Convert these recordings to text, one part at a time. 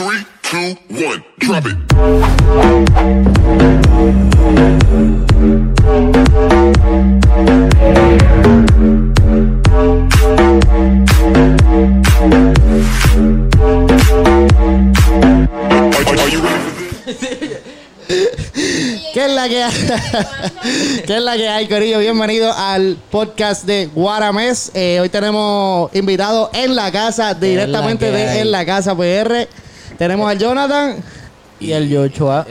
Three, two, one, drop it. Are, are you ready for this? ¿Qué es la que hay? ¿Qué es la que hay, Corillo? Bienvenido al podcast de Guaramés. Eh, hoy tenemos invitados en la casa, directamente de? En la Casa PR. Tenemos al Jonathan Y el Yochoa.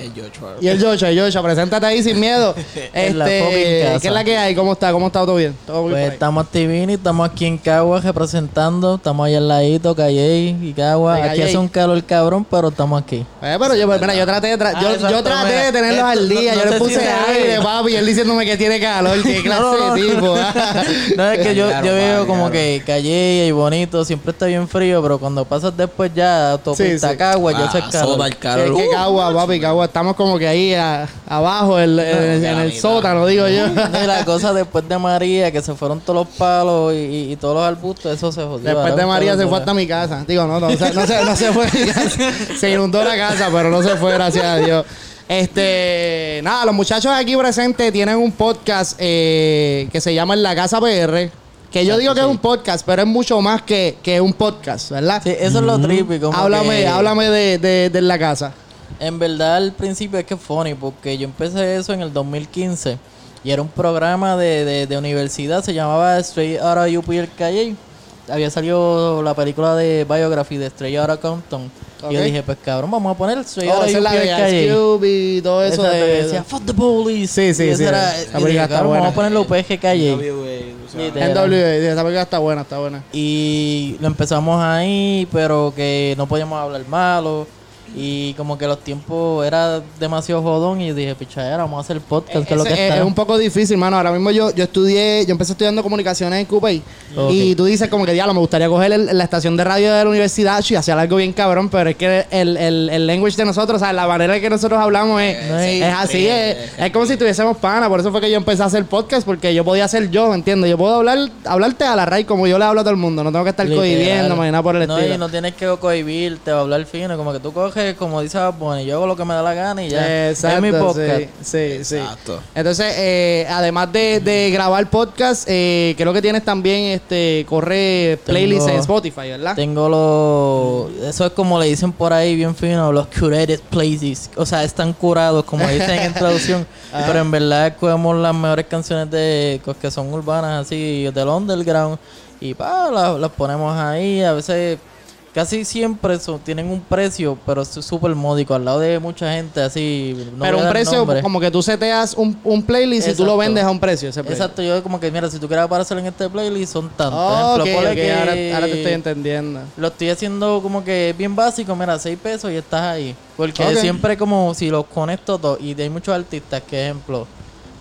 y el Joshua. Joshua, preséntate ahí sin miedo. Este. ¿Qué es la que hay? ¿Cómo está? ¿Cómo está todo bien? ¿Todo bien Pues estamos activini, estamos aquí en Cagua representando. Estamos ahí al ladito, Calle y Cagua. Aquí hace un calor cabrón, pero estamos aquí. Eh, pero yo, mira, yo traté de, tra- Ah, yo, exacto, yo traté mira. de tenerlos Esto, al día. no- yo no le puse si se aire, papi, y él diciéndome que tiene calor. ¿Qué clase No, no, de no. tipo? No, es que yo, yo veo como que Calle y bonito, siempre está bien frío, pero cuando pasas después ya a autopista Sí, sí. Cagua, ya Ah, hace calor. soda el Que, calor. Que Cagua, papi, Cagua. Estamos como que ahí a- abajo, en, en- en el sótano, digo yo. No, y la cosa después de María, que se fueron todos los palos y, y- y todos los arbustos, eso se jodió. Después de María se fue hasta mi casa. Digo, no, no, se, no, se, no se fue. Se inundó la casa, pero no se fue, gracias a Dios. Este, nada, los muchachos aquí presentes tienen un podcast eh, que se llama En la Casa PR. Que yo digo que es un podcast, pero es mucho más que, que un podcast, ¿verdad? Sí, eso es lo trippy. como háblame, que- háblame de, de, de En la Casa. En verdad, al principio es que es funny, porque yo empecé eso en el 2015 y era un programa de, de, de universidad, se llamaba Straight Outta UPL Calle. Había salido la película de biography de Straight Outta Compton. Y yo dije, pues cabrón, vamos a poner Straight Oh, Outta esa es la UPL de Calle. Ice Cube y todo eso de... decía, fuck the police. Sí, sí, Y sí, era- y dije, está cabrón, buena. Vamos a ponerle UPG Calle. W, esa película está buena, está buena. Y lo empezamos ahí, pero que no podíamos hablar malo. Y como que los tiempos era demasiado jodón. Y dije, pichadera, vamos a hacer podcast, que es lo que es, está. es un poco difícil, mano. Ahora mismo yo, yo estudié, yo empecé estudiando comunicaciones en Coupey. Ok. Y tú dices como que, diablo, me gustaría coger el- la estación de radio de la universidad y hacer algo bien cabrón, pero es que el, el, el language de nosotros, o sea, la manera en que nosotros hablamos es, Sí, es así, es, es como si tuviésemos pana. Por eso fue que yo empecé a hacer podcast, porque yo podía ser yo, ¿me entiendes? Yo puedo hablar, hablarte a la raíz como yo le hablo a todo el mundo. No tengo que estar Literal. cohibiéndome ni nada por el no, estilo. y no tienes que cohibirte o hablar fino. Como que tú coges, como dice Bad yo hago lo que me da la gana y ya. Exacto, es mi podcast. Sí, sí, sí. Exacto. Entonces, eh, además de, de grabar podcast, eh, creo que tienes también este corre playlist en Spotify, ¿verdad? Tengo los. Eso es como le dicen por ahí, bien fino, los curated places. O sea, están curados, como dicen en traducción. Pero en verdad escogemos las mejores canciones de pues, que son urbanas, así, del underground. Y pa, las, las ponemos ahí. A veces, casi siempre son- tienen un precio, pero es súper módico. Al lado de mucha gente, así. no Pero un precio, nombre. como que tú seteas un, un playlist y tú lo vendes a un precio. Ese. Exacto, yo como que, mira, si tú quieres aparecer en este playlist, son tantos. Oh, Ejemplo, ahora, ahora te estoy entendiendo. Lo estoy haciendo como que bien básico, mira, 6 pesos y estás ahí. Porque siempre como si los conecto todos, y hay muchos artistas que, ejemplo,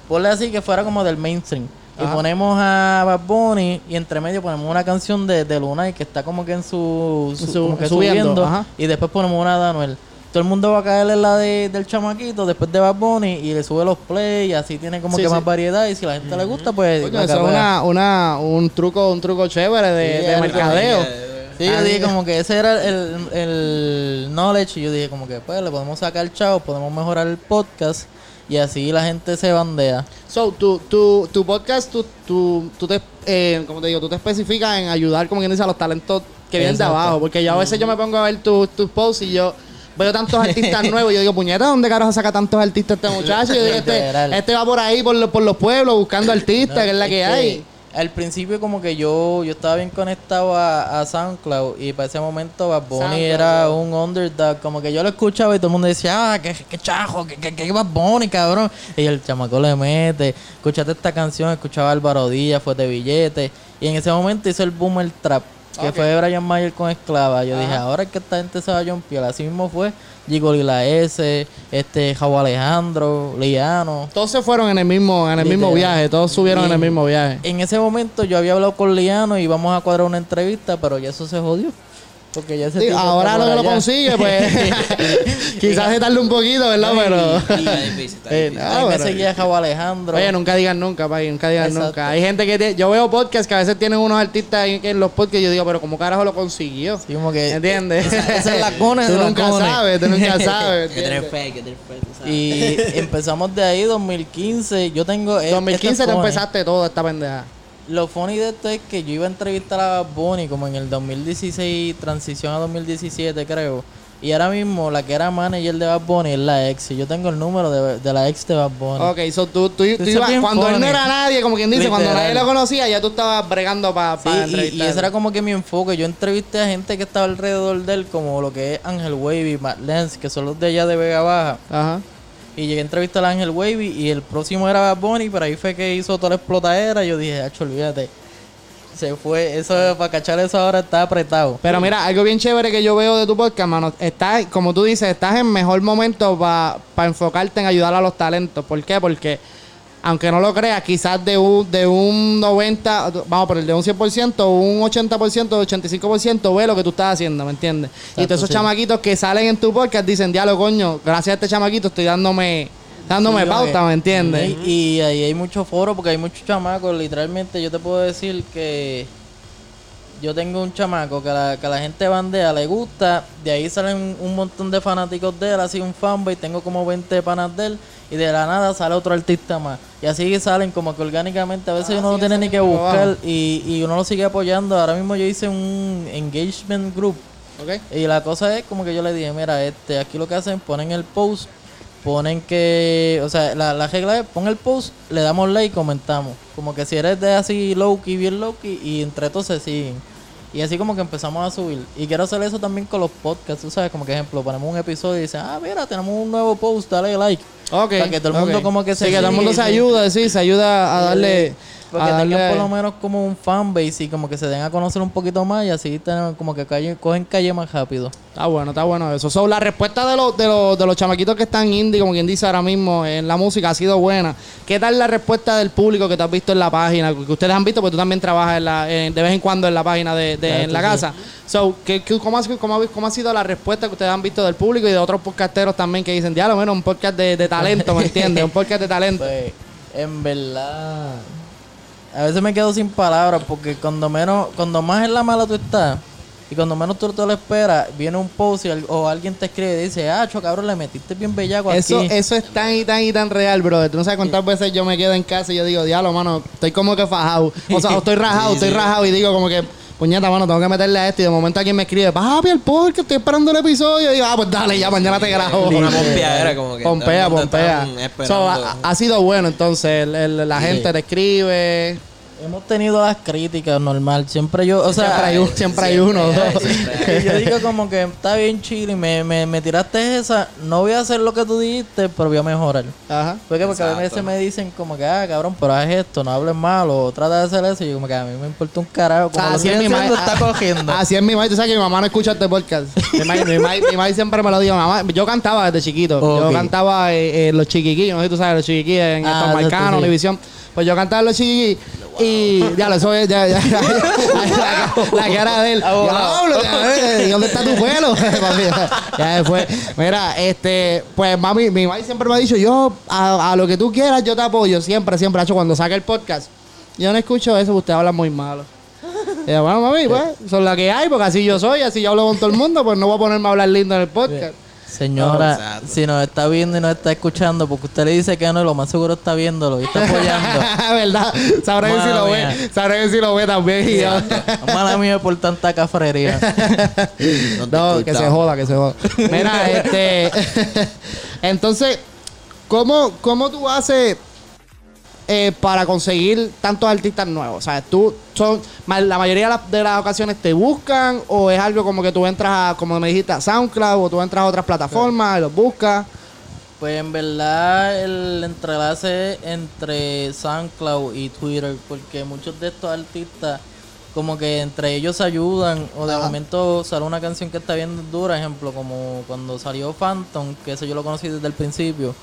ponle así que fuera como del mainstream. Y ponemos a Bad Bunny y entre medio ponemos una canción de, de Luna y que está como que en su, su- Su- como que subiendo. Y después ponemos una de Anuel. Todo el mundo va a caer en la de, del chamaquito después de Bad Bunny y le sube los play y así tiene como Sí, que sí. más variedad y si a la gente le gusta pues... Eso es una, una, un truco, un truco chévere de, Sí, de mercadeo. Sí, yo dije como que ese era el, el knowledge y yo dije como que pues le podemos sacar chavo, podemos mejorar el podcast y así la gente se bandea. So, tu, tu, tu podcast, tú, tú, tú te, eh, como te digo, tú te especificas en ayudar, como quien dice, a los talentos que vienen de abajo. Porque yo a veces yo me pongo a ver tus tus posts y yo veo tantos artistas nuevos. y Yo digo, puñeta, ¿dónde carajo saca tantos artistas este muchacho? Y yo digo, este, este va por ahí, por, los- por los pueblos, buscando artistas, No, que es la que hay. Al principio como que yo yo estaba bien conectado a, a SoundCloud y para ese momento Bad Bunny SoundCloud, era un underdog, como que yo lo escuchaba y todo el mundo decía, ah, qué, qué chajo, qué, qué, qué Bad Bunny, cabrón. Y el chamaco le mete, escuchaste esta canción, escuchaba Álvaro Díaz, fue de billete. Y en ese momento hizo el boom el trap, que fue Brian Mayer con Esclava. Yo dije, ahora es que esta gente se va a jumpear. Así mismo fue Gigoli La S, este, Javo Alejandro, Liano. Todos se fueron en el mismo, en el mismo viaje, todos subieron en el Y- mismo viaje. En ese momento yo había hablado con Liano y íbamos a cuadrar una entrevista, pero ya eso se jodió. Porque ya ese Digo, tipo ahora lo que lo consigue, pues quizás se tarde un poquito, ¿verdad? No, Pero. y- Está difícil, está Eh, difícil. no, Ahí me pero- seguía Javo Alejandro. Oye, nunca digan nunca, papi, nunca digan Exacto. nunca. Hay gente que... yo veo podcasts que a veces tienen unos artistas en, en los podcasts y yo digo, pero ¿cómo carajo lo consiguió? Sí, como que- ¿Entiendes? Esa- esa es la cone Tú nunca sabes, tú nunca sabes. Que tener fe, que tener fe, tú sabes. Y empezamos de ahí, 2015. Yo tengo. eh, 2015 este te empezaste todo esta pendeja. Lo funny de esto es que yo iba a entrevistar a Bad Bunny como en el 2016, transición a 2017, creo. Y ahora mismo la que era manager de Bad Bunny es la ex. Y yo tengo el número de, de la ex de Bad Bunny. Ok, so tú, tú, tú ibas- cuando él no era nadie, como quien dice, cuando nadie lo conocía, ya tú estabas bregando para Sí, y, y ese era como que mi enfoque. Yo entrevisté a gente que estaba alrededor de él, como lo que es Ángel Wavy, Matt Lenz, que son los de allá de Vega Baja. Ajá. Y llegué a entrevistar a Ángel Wavy y el próximo era Bad Bunny, pero ahí fue que hizo toda la explotadera. Y yo dije, hacho, olvídate. Se fue, eso para cachar eso ahora está apretado. Pero mira, algo bien chévere que yo veo de tu podcast, mano, estás, como tú dices, estás en mejor momento para enfocarte en ayudar a los talentos. ¿Por qué? Porque, aunque no lo creas, quizás de un, de un 90, vamos por el de un 100%, un 80%, 85% ve lo que tú estás haciendo, ¿me entiendes? y todos esos sí. chamaquitos que salen en tu podcast dicen, diálogo, coño, gracias a este chamaquito estoy dándome, dándome Sí, pauta. ¿me entiendes? Y, y ahí hay mucho foro porque hay muchos chamacos. Literalmente, yo te puedo decir que yo tengo un chamaco que la, que la gente bandea le gusta. De ahí salen un montón de fanáticos de él, así un fanboy. Tengo como 20 panas de él. Y de la nada sale otro artista más. Y así salen como que orgánicamente. A veces Ah, uno no tiene ni que buscar. Y, y uno lo sigue apoyando. Ahora mismo yo hice un engagement group. Y la cosa es como que yo le dije, mira, este, aquí lo que hacen, ponen el post, ponen que, o sea, la, la regla es, pon el post, le damos like y comentamos. Como que si eres de así low-key, bien low-key, y entre todos se siguen. Y así como que empezamos a subir. Y quiero hacer eso también con los podcasts, tú sabes, como que ejemplo, ponemos un episodio y dicen, ah, mira, tenemos un nuevo post, dale like. Ok. Para que todo el mundo ok. como que Sí, se que todo el mundo se sí. ayuda, sí, se ayuda a darle... Porque a tengan darle- por lo menos como un fanbase y como que se den a conocer un poquito más y así tengan como que calle- cogen calle más rápido. Está bueno, está bueno eso. So, la respuesta de los, de, los, de los chamaquitos que están indie, como quien dice ahora mismo, en la música ha sido buena. ¿Qué tal la respuesta del público que te has visto en la página? Que ustedes han visto, porque tú también trabajas en la, en- de vez en cuando en la página de, de- Claro, en la sí. casa. So, ¿qué, qué- cómo, ha, cómo, cómo ha sido la respuesta que ustedes han visto del público y de otros podcasteros también que dicen, diablo, bueno, un podcast de, de talento, ¿me entiendes? Un podcast de talento. Pues, en verdad, a veces me quedo sin palabras porque cuando menos, cuando más en la mala tú estás y cuando menos tú te lo esperas, viene un post y o alguien te escribe y dice, ah, cho, cabrón, le metiste bien bellaco Eso, aquí. eso es tan y tan y tan real, brother. Tú no sabes cuántas veces yo me quedo en casa y yo digo, diablo, mano, estoy como que fajado. O sea, o estoy rajado, estoy rajado y digo como que, puñeta, mano, tengo que meterle a esto. Y de momento alguien me escribe, papi, el podcast, estoy esperando el episodio. Y digo, ah, pues dale, ya mañana te grabo. Una pompeadera como que. Pompea, pompea. So, ha, ha sido bueno entonces. el- el- la gente te escribe. Hemos tenido las críticas normal, siempre yo, o sea, siempre hay, un- siempre hay uno. siempre hay, dos. siempre hay. y yo digo como que está bien chill y me, me, me tiraste esa, no voy a hacer lo que tú dijiste, pero voy a mejorar. Ajá. Porque, porque a veces me dicen como que, ah, cabrón, pero haz esto, no hables mal o trata de hacer eso. Y yo como que a mí me importa un carajo. Como lo Así es mi haciendo, ma- está cogiendo. Así es mi madre. Tú sabes que mi mamá no escucha este podcast. Mi mi madre siempre me lo dijo. Mamá, yo cantaba desde chiquito. Yo cantaba eh, eh, los chiquiquis. No sé si tú sabes, los chiquiquis en Ah, estos marcanos, sí. Univisión. Pues yo cantaba los chiquiquis. Y ya lo eso es, ya, ya, ya, la, la cara de él. Diablo, ya, ¿y ¿dónde está tu? Papi, ya después, mira, este, pues mami, mi madre siempre me ha dicho, yo a, a lo que tú quieras, yo te apoyo. Siempre, siempre, hecho cuando saca el podcast. Yo no escucho eso, usted habla muy malo. Y yo, bueno, mami, pues, son las que hay, porque así yo soy, así yo hablo con todo el mundo, pues no voy a ponerme a hablar lindo en el podcast. Señora, si nos está viendo y nos está escuchando, porque usted le dice que no, y lo más seguro está viéndolo y está apoyando. ¿Verdad? Sabrá que si lo ve, sabrá que si lo ve también. Mala mía por tanta cafrería. No, que se joda, que se joda. Mira, este. Entonces, ¿cómo, ¿cómo tú haces eh, para conseguir tantos artistas nuevos? O sea, tú son. La mayoría de las, de las ocasiones te buscan, o es algo como que tú entras a, como me dijiste, a SoundCloud, o tú entras a otras plataformas y los buscas. Pues en verdad el entrelace entre SoundCloud y Twitter, porque muchos de estos artistas como que entre ellos se ayudan o de Ajá. momento sale una canción que está bien dura, ejemplo, como cuando salió Phantom, que eso yo lo conocí desde el principio.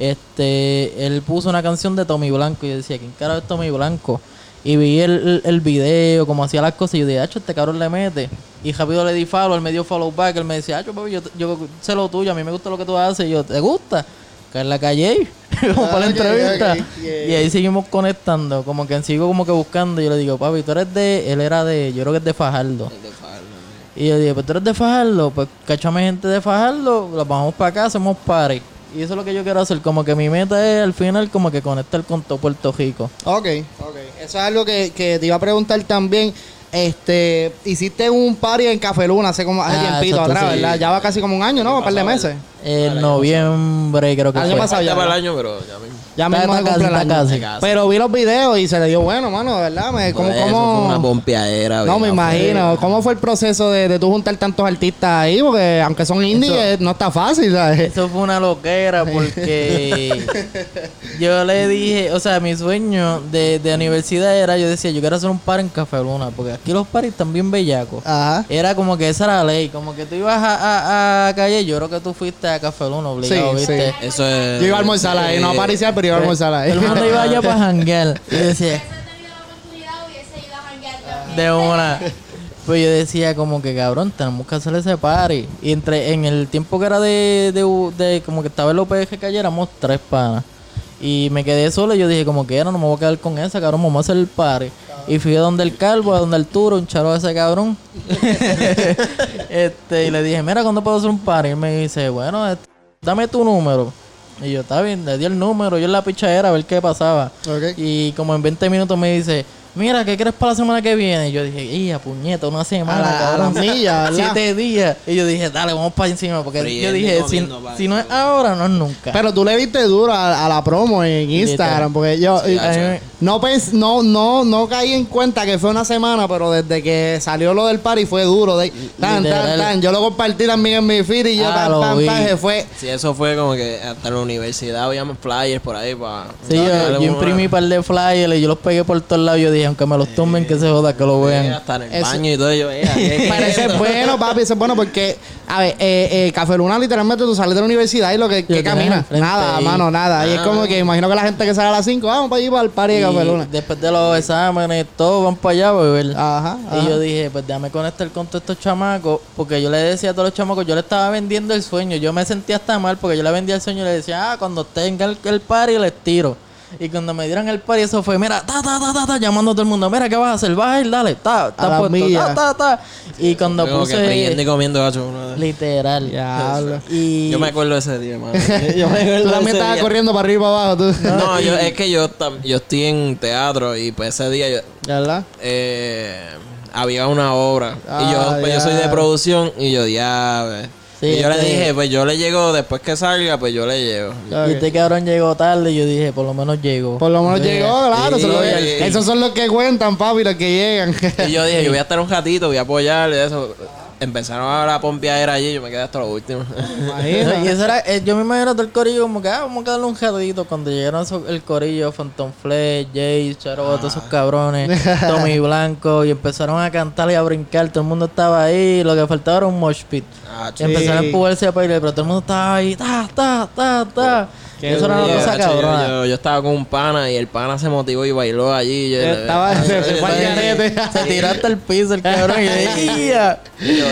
Este, él puso una canción de Tommy Blanco y yo decía, ¿quién carajo es Tommy Blanco? Y vi el, el, video, como hacía las cosas, y yo dije, acho, este cabrón le mete. Y rápido le di follow, él me dio follow back, él me decía, acho, papi, yo, yo sé lo tuyo, a mí me gusta lo que tú haces. Y yo, ¿te gusta? Que en la calle, como para la Ah, entrevista. yeah. Y ahí seguimos conectando, como que sigo como que buscando. Y yo le digo, papi, tú eres de, él era de, yo creo que es de Fajardo. Y yo dije, pues tú eres de Fajardo, pues cachame gente de Fajardo, los vamos para acá, hacemos party. Y eso es lo que yo quiero hacer, como que mi meta es al final como que conectar con todo Puerto Rico. Ok, ok. Eso es algo que, que te iba a preguntar también. Este, hiciste un party en Café Luna hace como hace Ah, tiempito exacto, atrás, sí. ¿verdad? Ya va casi como un año, ¿no? Un par de meses. En noviembre creo que Año fue. pasado. Ya ya, para el ¿no? año, pero ya mismo. Ya mismo está casi, está casi. Pero vi los videos y se le dio bueno, mano, ¿verdad? Me, ¿Cómo, eso cómo- fue una. No, me imagino. ¿Cómo fue el proceso de, de tú juntar tantos artistas ahí? Porque aunque son indie, Eso- eh, no está fácil, ¿sabes? Eso fue una loquera porque yo le dije, o sea, mi sueño de, de universidad era, yo decía, yo quiero hacer un par en Café Luna, porque aquí los paris están bien bellacos. Ajá. Era como que esa era la ley, como que tú ibas a, a, a calle, yo creo que tú fuiste a Café Luna obligado, Sí, ¿viste? sí. Eso es. Yo iba a almorzar ahí, no a apariciar, pero iba a almorzar ahí. El mundo iba allá para janguear. Y yo decía, de una. Pues yo decía como que cabrón, tenemos que hacer ese party. Y entre, en el tiempo que era de, de, de- como que estaba el OPG que ayer, éramos tres panas. Y me quedé solo y yo dije como que era, no me voy a quedar con esa, cabrón, vamos a hacer el party. Y fui a donde el calvo, a donde el turo, un charo a ese cabrón. este, y le dije, mira, ¿cuándo puedo hacer un party? Y él me dice, bueno, este, dame tu número. Y yo, está bien, le di el número, yo en la pichadera a ver qué pasaba. Y como en 20 minutos me dice, mira, ¿qué quieres para la semana que viene? Y yo dije, ¡y a puñeta, una semana, A la- a cabrón! la milla, ¿verdad? Siete días. Y yo dije, dale, vamos para encima. Porque Friendo yo dije, si, no es ahora, no es nunca. Pero tú le viste duro a, a la promo en Instagram, porque yo Sí, eh, no, pens- no no no caí en cuenta que fue una semana, pero desde que salió lo del party fue duro. De, tan, tan, tan. Yo lo compartí también en mi feed y yo Ah, tan, lo tan, vi. tan, fue Sí, eso fue como que hasta la universidad habíamos flyers por ahí para. Sí, yo, yo imprimí un par de flyers y yo los pegué por todos lados. Yo dije, aunque me los tumben, que se joda, que lo vean. Hasta en el Eso- baño y todo. Yo, eh, ¿qué- qué es bueno, papi, eso es bueno porque, a ver, eh, eh, Café Luna literalmente tú sales de la universidad y lo que, que enfrente nada, ahí. mano, nada. Y es como que imagino que la gente que sale a las 5, vamos para ir para el party de Café Luna. después de los exámenes, todos van para allá a beber. Ajá, Y yo dije, pues déjame conectar con todos estos chamacos, porque yo le decía a todos los chamacos, yo le estaba vendiendo el sueño, yo me sentía hasta mal porque yo le vendía el sueño y le decía, ah, cuando tenga el, el party les tiro. Y cuando me dieron el party, eso fue, mira, ta, ta, ta, ta, ta, llamando a todo el mundo, mira, ¿qué vas a hacer? Vas a ir, dale, ta, ta, puesto, ta, ta, ta. Y cuando Como que y puse, comiendo gacho. uno de- literal, Diablo. y Yo me acuerdo de ese día, mano. yo me acuerdo Tú también estabas corriendo para arriba y para abajo, tú. No, yo, es que yo, yo estoy en teatro y pues ese día yo, ¿Verdad? eh, había una obra. y yo, Ah, pues, yo soy de ya. producción y yo, ya. Sí, y yo le este- dije, pues yo le llego después que salga, pues yo le llego. y este cabrón llegó tarde y yo dije, por lo menos llegó. Por lo menos Yo dije, llegó, claro. sí, son los- sí. esos son los que cuentan, papi, los que llegan. Y yo dije, yo voy a estar un ratito, voy a apoyarle eso. Empezaron a la pompeadera allí, yo me quedé hasta lo último. Y eso era, eh, yo me imagino todo el corillo como que, ah, vamos a darle un jadito. Cuando llegaron esos- el corillo, Phantom Flesh, Jay, Charo, todos esos cabrones, Tommy Blanco, y empezaron a cantar y a brincar. Todo el mundo estaba ahí, lo que faltaba era un mosh pit. Ah, Y empezaron a empujarse a bailar, pero todo el mundo estaba ahí, ta, ta, ta, ta. Qué eso era una cosa yo, cabrona. yo- yo estaba con un pana y el pana se motivó y bailó allí. Yo, Estaba- se- se. Se tiró hasta el piso el cabrón y yo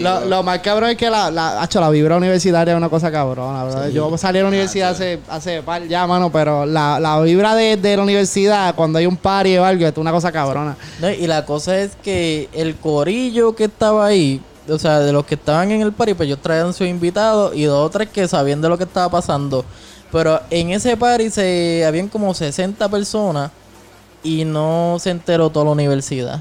Lo, lo más cabrón es que la, la, hacho, la vibra universitaria es una cosa cabrona, ¿verdad? Yo salí a la universidad hace, hace par ya, mano, pero la, la vibra de, de la universidad, cuando hay un party o algo, es una cosa cabrona. No, y la cosa es que el corillo que estaba ahí, o sea, de los que estaban en el party, pues ellos traían sus invitados y dos o tres que sabían de lo que estaba pasando. Pero en ese party se habían como 60 personas y no se enteró toda la universidad.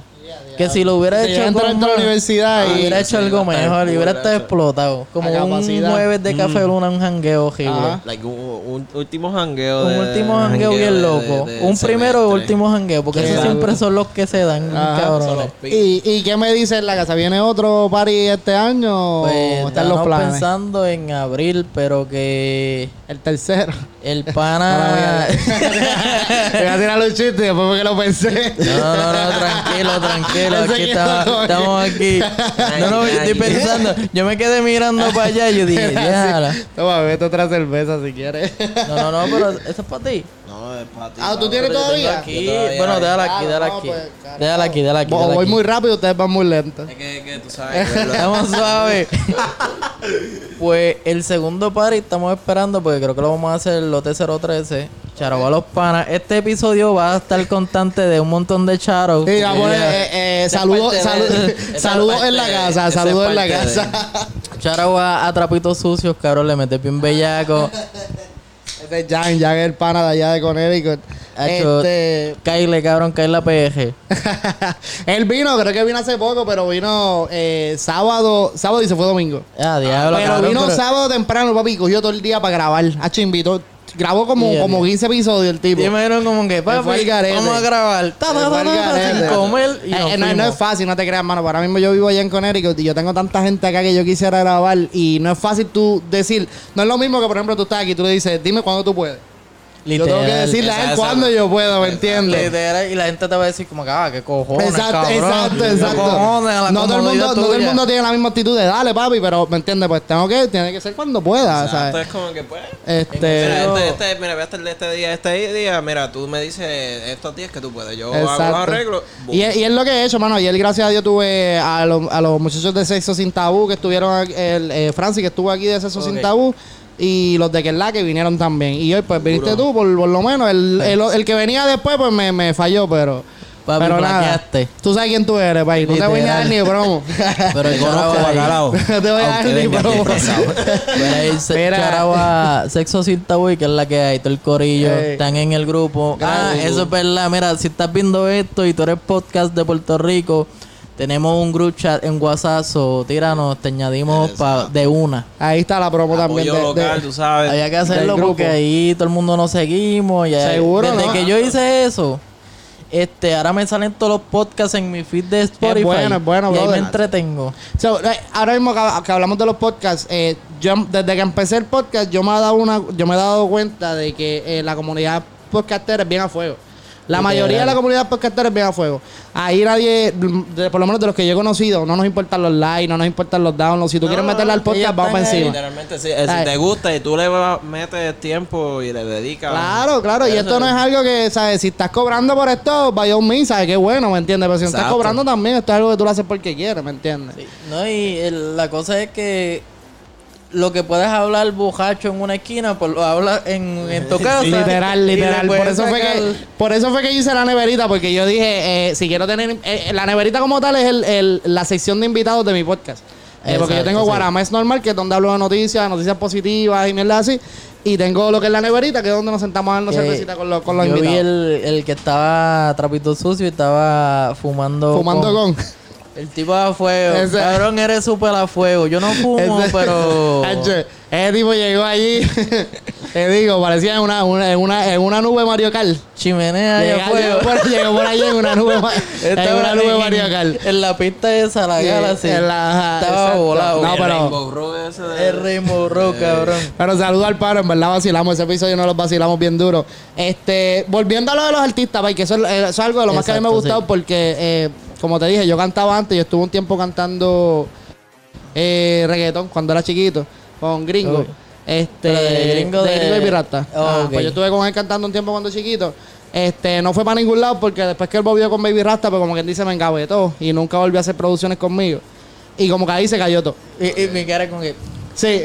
Que si lo hubiera hecho dentro de la universidad y- hubiera Ah, hecho algo mejor y hubiera estado explotado. Como un jueves de café luna, un jangueo horrible. Like, un, último jangueo. Un último jangueo bien loco. un primero o semestre. último jangueo, porque esos siempre son los que se dan, cabrones. ¿Y, ¿Y qué me dice en la casa? ¿Viene otro party este año Pues están los estamos planes? pensando en abril, pero que El tercero. el pana... Voy a tirar un chiste después porque lo pensé. No, no, no, tranquilo, tranquilo. Ese Aquí estamos, no, estamos aquí. No, no, yo estoy pensando. Yo me quedé mirando para allá y yo dije, déjala. Toma, vete otra cerveza si quieres. No, no, no, pero eso es para ti. No, es para ti. Ah, ¿tú tienes todavía? aquí- Bueno, hay. déjala aquí, déjala no, aquí. pues. Déjala aquí, déjala aquí. Voy déjala voy aquí. muy rápido, ustedes van muy lentos. Es que, que tú sabes Estamos suaves. pues el segundo party estamos esperando porque creo que lo vamos a hacer el lote 013. Charo a los panas. Este episodio va a estar constante de un montón de charos. Sí, va a poner, Ya. eh, eh, saludos en la casa, saludos en la parte de- casa. Charo va a trapitos sucios, cabrón. Le mete bien bellaco. Este es Jan, Jan es el pana de allá de Connecticut. Este, Kyle, cabrón, Kyle la PG. él vino, creo que vino hace poco, pero vino eh, sábado, sábado y se fue domingo. Ah, diablo, pero cabrón, vino pero- sábado temprano, papi, cogió todo el día para grabar. Hacho invitó, grabó como, Bien, como bien. 15 episodios el tipo. Yo me dieron como que, papi, vamos a grabar. Ta, ta, sin comer. Y Eh, nos eh, no, no es fácil, no te creas, mano. Ahora mismo yo vivo allá en Connecticut y yo tengo tanta gente acá que yo quisiera grabar y no es fácil tú decir, no es lo mismo que por ejemplo tú estás aquí y tú le dices, dime cuándo tú puedes. Yo tengo que decirle a él Exacto. cuándo yo puedo, ¿me entiendes? Literal, y la gente te va a decir como que, ah, qué cojones, Exacto, cabrón. exacto, ¿Qué exacto. cojones a la no, todo el mundo, no todo el mundo tiene la misma actitud de dale, papi, pero ¿me entiendes? Pues tengo que, tiene que ser cuando pueda, Exacto, ¿sabes? es como que pues. Este, Mira, este, este, mira, voy a estar de este día, este día, mira, tú me dices estos días que tú puedes. Yo hago los Exacto. arreglos. Y, es- y es lo que he hecho, mano. Ayer, gracias a Dios, tuve a, los- a los muchachos de Sexo Sin Tabú que estuvieron, aquí- el, eh, Francis que estuvo aquí de Sexo Sin. Tabú. Y los de Kerla que vinieron también. Y hoy, pues, viniste tú, por, por lo menos. El, el, el que venía después, pues, me, me falló, pero... Papi, pero nada. Tú sabes quién tú eres, papi. No te voy a dar ni promo. Pero conozco, ahí- bacalao. No te voy a dar ni promo. Pero charaba Sexo Sin Tabú, que es la que hay, todo el corillo, están en el grupo. Ah, eso es verdad. Mira, si estás viendo esto y tú eres podcast de Puerto Rico, tenemos un group chat en WhatsApp, o tíranos, te añadimos pa- de una. Ahí está la promo también. Apoyo de- de- local, tú sabes. Había que hacerlo porque ahí todo el mundo nos seguimos. Y ahí- Seguro, Desde ¿no? que yo hice eso, este, ahora me salen todos los podcasts en mi feed de Spotify. bueno, es bueno, y ahí me entretengo. So, eh, ahora mismo que, que hablamos de los podcasts, eh, yo desde que empecé el podcast, yo me he dado una, yo me he dado cuenta de que eh, la comunidad podcastera es bien a fuego. La Literal. mayoría de la comunidad podcastera es bien a fuego. Ahí nadie, por lo menos de los que yo he conocido, no nos importan los likes, no nos importan los downloads. Si tú quieres meterle al podcast, vamos para encima. Literalmente, sí. Eh. Si te gusta y tú le metes tiempo y le dedicas. Claro, claro, y esto no es algo que, ¿sabes? Si estás cobrando por esto, vaya un mí, ¿sabes? Qué bueno, ¿me entiendes? Pero si no estás Exacto. cobrando también, esto es algo que tú lo haces porque quieres, ¿me entiendes? Sí. No, y el- la cosa es que lo que puedes hablar bojacho en una esquina, pues lo hablas en, en tu casa. Literal, literal. Por eso, fue que, por eso fue que yo hice la neverita, porque yo dije, eh, si quiero tener... eh, la neverita como tal es el, el- la sección de invitados de mi podcast. Eh, porque yo tengo sí. Guaramés normal, que es donde hablo de noticias, noticias positivas y mierda así. Y tengo lo que es la neverita, que es donde nos sentamos a darnos cervecita con los, con los yo vi invitados. el, el que estaba trapito sucio y estaba fumando. Fumando con... El tipo a fuego. Ese- Cabrón, eres súper a fuego. Yo no fumo, Ese- pero. Ese tipo llegó allí, te digo, parecía en una, una- en una, en una nube Mario Kart. Chimenea y a Llega- fuego. llegó, por, llegó por allí en una nube, en una nube en- Mario Kart. En la pista esa, la Sí, Galaxy. en la- Estaba exacto. volado. No, El pero- Rainbow Road ese de- El Rainbow Road, cabrón. Pero saludo al paro, en verdad vacilamos. Ese episodio no los vacilamos bien duro. Este, volviendo a lo de los artistas, que eso, es- eso es algo de lo más que a mí me ha gustado sí. porque, eh, como te dije, yo cantaba antes, yo estuve un tiempo cantando eh, reggaetón cuando era chiquito, con gringo. Este, Pero de gringo de- Gringo y pirata. Oh, Ah, ok. Pues yo estuve con él cantando un tiempo cuando chiquito. Este, no fue para ningún lado porque después que él volvió con Baby Rasta, pues como quien dice, me engavetó y nunca volvió a hacer producciones conmigo. Y como que ahí se cayó todo. Y, y mi cara con que. Sí,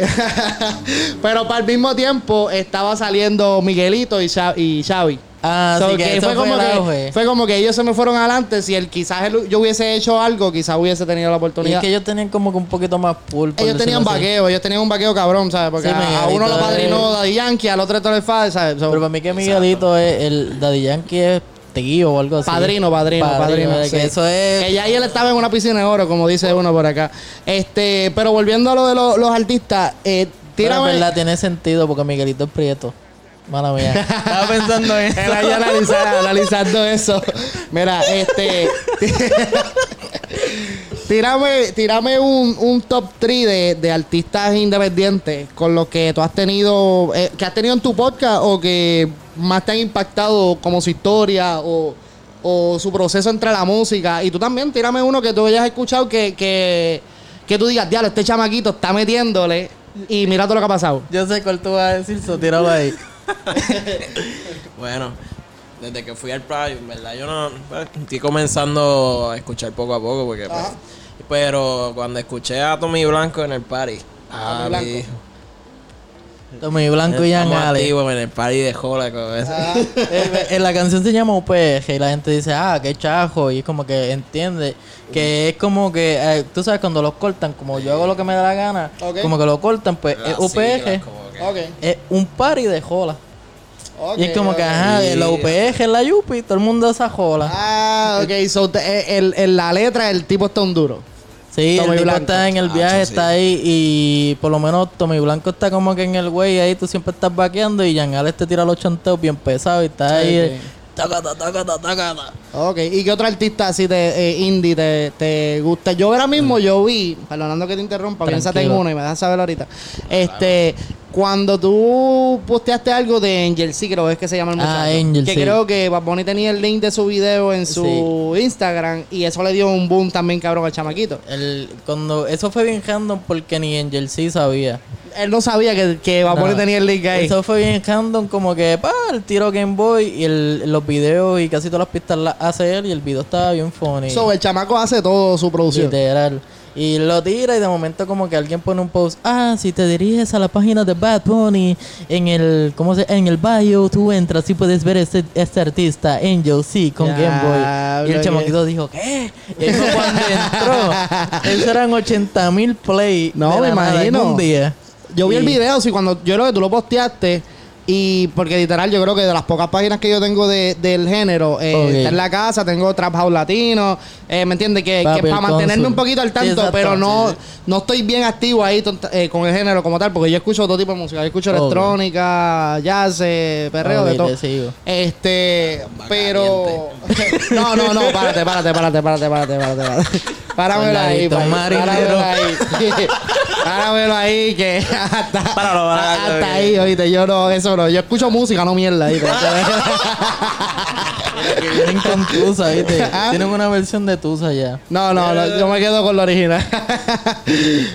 pero para el mismo tiempo estaba saliendo Miguelito y Xavi. Ah, So sí, que que eso fue, como el que, auge. fue como que ellos se me fueron adelante. Si él, quizás yo hubiese hecho algo, quizás hubiese tenido la Y es oportunidad. que ellos tenían como que un poquito más pool. ellos tenían así. vaqueo, ellos tenían un vaqueo cabrón, ¿sabes? Porque Sí, a, uno lo padrinó Daddy Yankee, al otro el Fader, ¿sabes? So, Pero para mí que Miguelito es el Daddy Yankee es tío o algo así. Padrino, padrino, padrino. que eso es. Que ya ahí él estaba en una piscina de oro, como dice uno por acá. Este, pero volviendo a lo de lo- los artistas, eh, Pero en tírame. verdad tiene sentido porque Miguelito es prieto. Mala mía. Estaba pensando en eso. ahí analizando, analizando eso. Mira, este. tírame, tírame un, un top 3 de, de artistas independientes con los que tú has tenido. eh, que has tenido en tu podcast o que más te han impactado como su historia o, o su proceso entre la música. Y tú también, tírame uno que tú hayas escuchado que, que, que tú digas, diablo, este chamaquito está metiéndole. Y mira todo lo que ha pasado. Yo sé cuál tú vas a decir, so tíralo ahí. Bueno, desde que fui al Pride, en verdad, yo no. pues, estoy comenzando a escuchar poco a poco, porque. pues, pero cuando escuché a Tommy Blanco en el party. Tommy ah, Blanco. vi- Tommy Blanco y Jan en el party de Jola con eso. Eh, eh, la canción se llama UPG y la gente dice, ah, qué chajo. Y es como que entiende que es como que, eh, tú sabes, cuando los cortan, como yo hago lo que me da la gana, como que lo cortan, pues Las es UPG. Siglas, como que- Ok. Es un party de jola. y es como que, ajá, Sí. la UPG es la Yupi, todo el mundo esa jola. Ah, ok. So, te- eh, la letra, el tipo está un duro. Sí, Tommy el tipo Blanco. está en el Ah, viaje, sí. está ahí y por lo menos Tommy Blanco está como que en el güey ahí tú siempre estás vaqueando y Jan Alex te tira los chanteos bien pesados y está Sí, ahí. sí. eh, tacata, tacata, tacata. Ok. ¿Y qué otro artista así de eh, indie te, te gusta? Yo ahora mismo yo vi, perdonando que te interrumpa, piénsate en Tranquilo. uno y me dejas saber ahorita. Este, cuando tú posteaste algo de Angel C, creo es que se llama el muchacho. Ah, Angel, Que sí. creo que Bad Bunny tenía el link de su video en su Instagram y eso le dio un boom también cabrón al chamaquito. El, cuando, eso fue bien random porque ni Angel C sabía. Él no sabía que, que Bad Bunny No. tenía el link ahí. Eso fue bien random, como que, pa, el tiro Game Boy y el, los videos y casi todas las pistas las hace él y el video estaba bien funny. So, el chamaco hace todo su producción. Literal. Y lo tira y de momento como que alguien pone un post, ah, si te diriges a la página de Bad Bunny, en el, ¿cómo se? En el bio tú entras y puedes ver este, este artista, Angel C, con Game Boy. Y el chamaquito dijo, ¿qué? Y eso cuando entró, eso eran 80 mil play. No, de me la nada en imagino. un día. Yo vi el video, sí, cuando yo creo que tú lo posteaste. Y porque literal, yo creo que de las pocas páginas que yo tengo de, del género, eh, está en la casa, tengo Trap House Latino, eh, ¿me entiendes? Que, Papi, que el para mantenerme un poquito al tanto, pero no, Sí. no estoy bien activo ahí tonta- eh, con el género como tal, porque yo escucho todo tipo de música. Yo escucho electrónica, jazz, eh, perreo, de todo. te sigo. Este, pero. no, no, no, párate, párate, párate, párate, párate, párate. párate. Páramelo ahí, páramelo ahí. Páramelo ahí, que hasta, Páralo, páralo, hasta que- ahí, oíste, yo no, eso no. Yo escucho música, no mierda. ¿oíste? Que vienen con Tusa, ¿viste? Ah. Tienen una versión de Tusa ya. No, no, no, yo me quedo con lo original.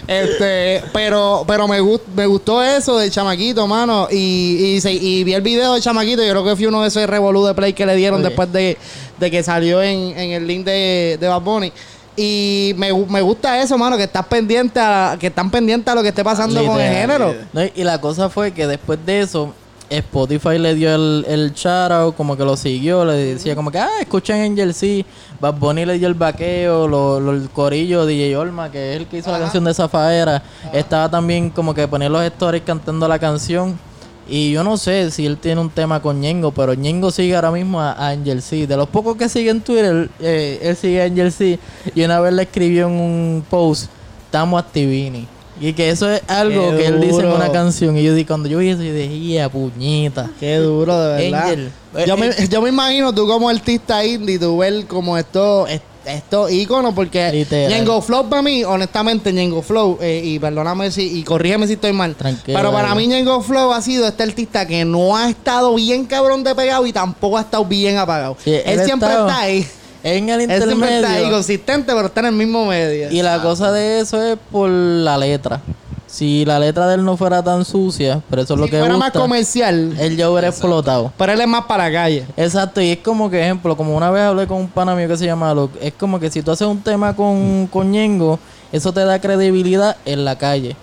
este, pero, pero me, gust- me gustó eso del chamaquito, mano. Y, y, y vi el video del chamaquito. Yo creo que fue uno de esos revolú de play que le dieron después de, de que salió en, en el link de, de Bad Bunny. Y me, me gusta eso, mano, que estás pendiente a, que están pendientes a lo que esté pasando con el género. No, y- la cosa fue que después de eso, Spotify le dio el, el shoutout, como que lo siguió, le decía como que, ah, escuchen Angel C. Bad Bunny le dio el vaqueo, lo, lo- el corillo, DJ Olma, que es el que hizo la canción de Zafaera, estaba también como que ponía los stories cantando la canción. Y yo no sé si él tiene un tema con Ñengo, pero Ñengo sigue ahora mismo a, a Angel C. De los pocos que sigue en Twitter, eh, él sigue a Angel C. Y una vez le escribió en un post, estamos activini. Y que eso es algo Qué que él dice en una canción. Y yo dije, cuando yo vi eso, yo dije, ¡ya, puñeta! Qué duro, de verdad. Angel. Yo Eh, me, yo me imagino tú como artista indie, tú ver como estos estos íconos, porque Literal. Ñengo Flow para mí, honestamente, Ñengo Flow, eh, y perdóname si, y corrígeme si estoy mal, Tranquilo, pero para mí Ñengo Flow ha sido este artista que no ha estado bien cabrón de pegado y tampoco ha estado bien apagado. Sí, él, él siempre estaba está ahí. En el Él siempre está ahí, intermedio. consistente, pero está en el mismo medio. Y la cosa de eso es por la letra. Si la letra de él no fuera tan sucia, pero eso es si lo que fuera más gusta, comercial, él ya hubiera explotado. pero él es más para la calle. Exacto, y es como que, ejemplo, como una vez hablé con un pana mío que se llama Luke, es como que si tú haces un tema con, con Ñengo, eso te da credibilidad en la calle.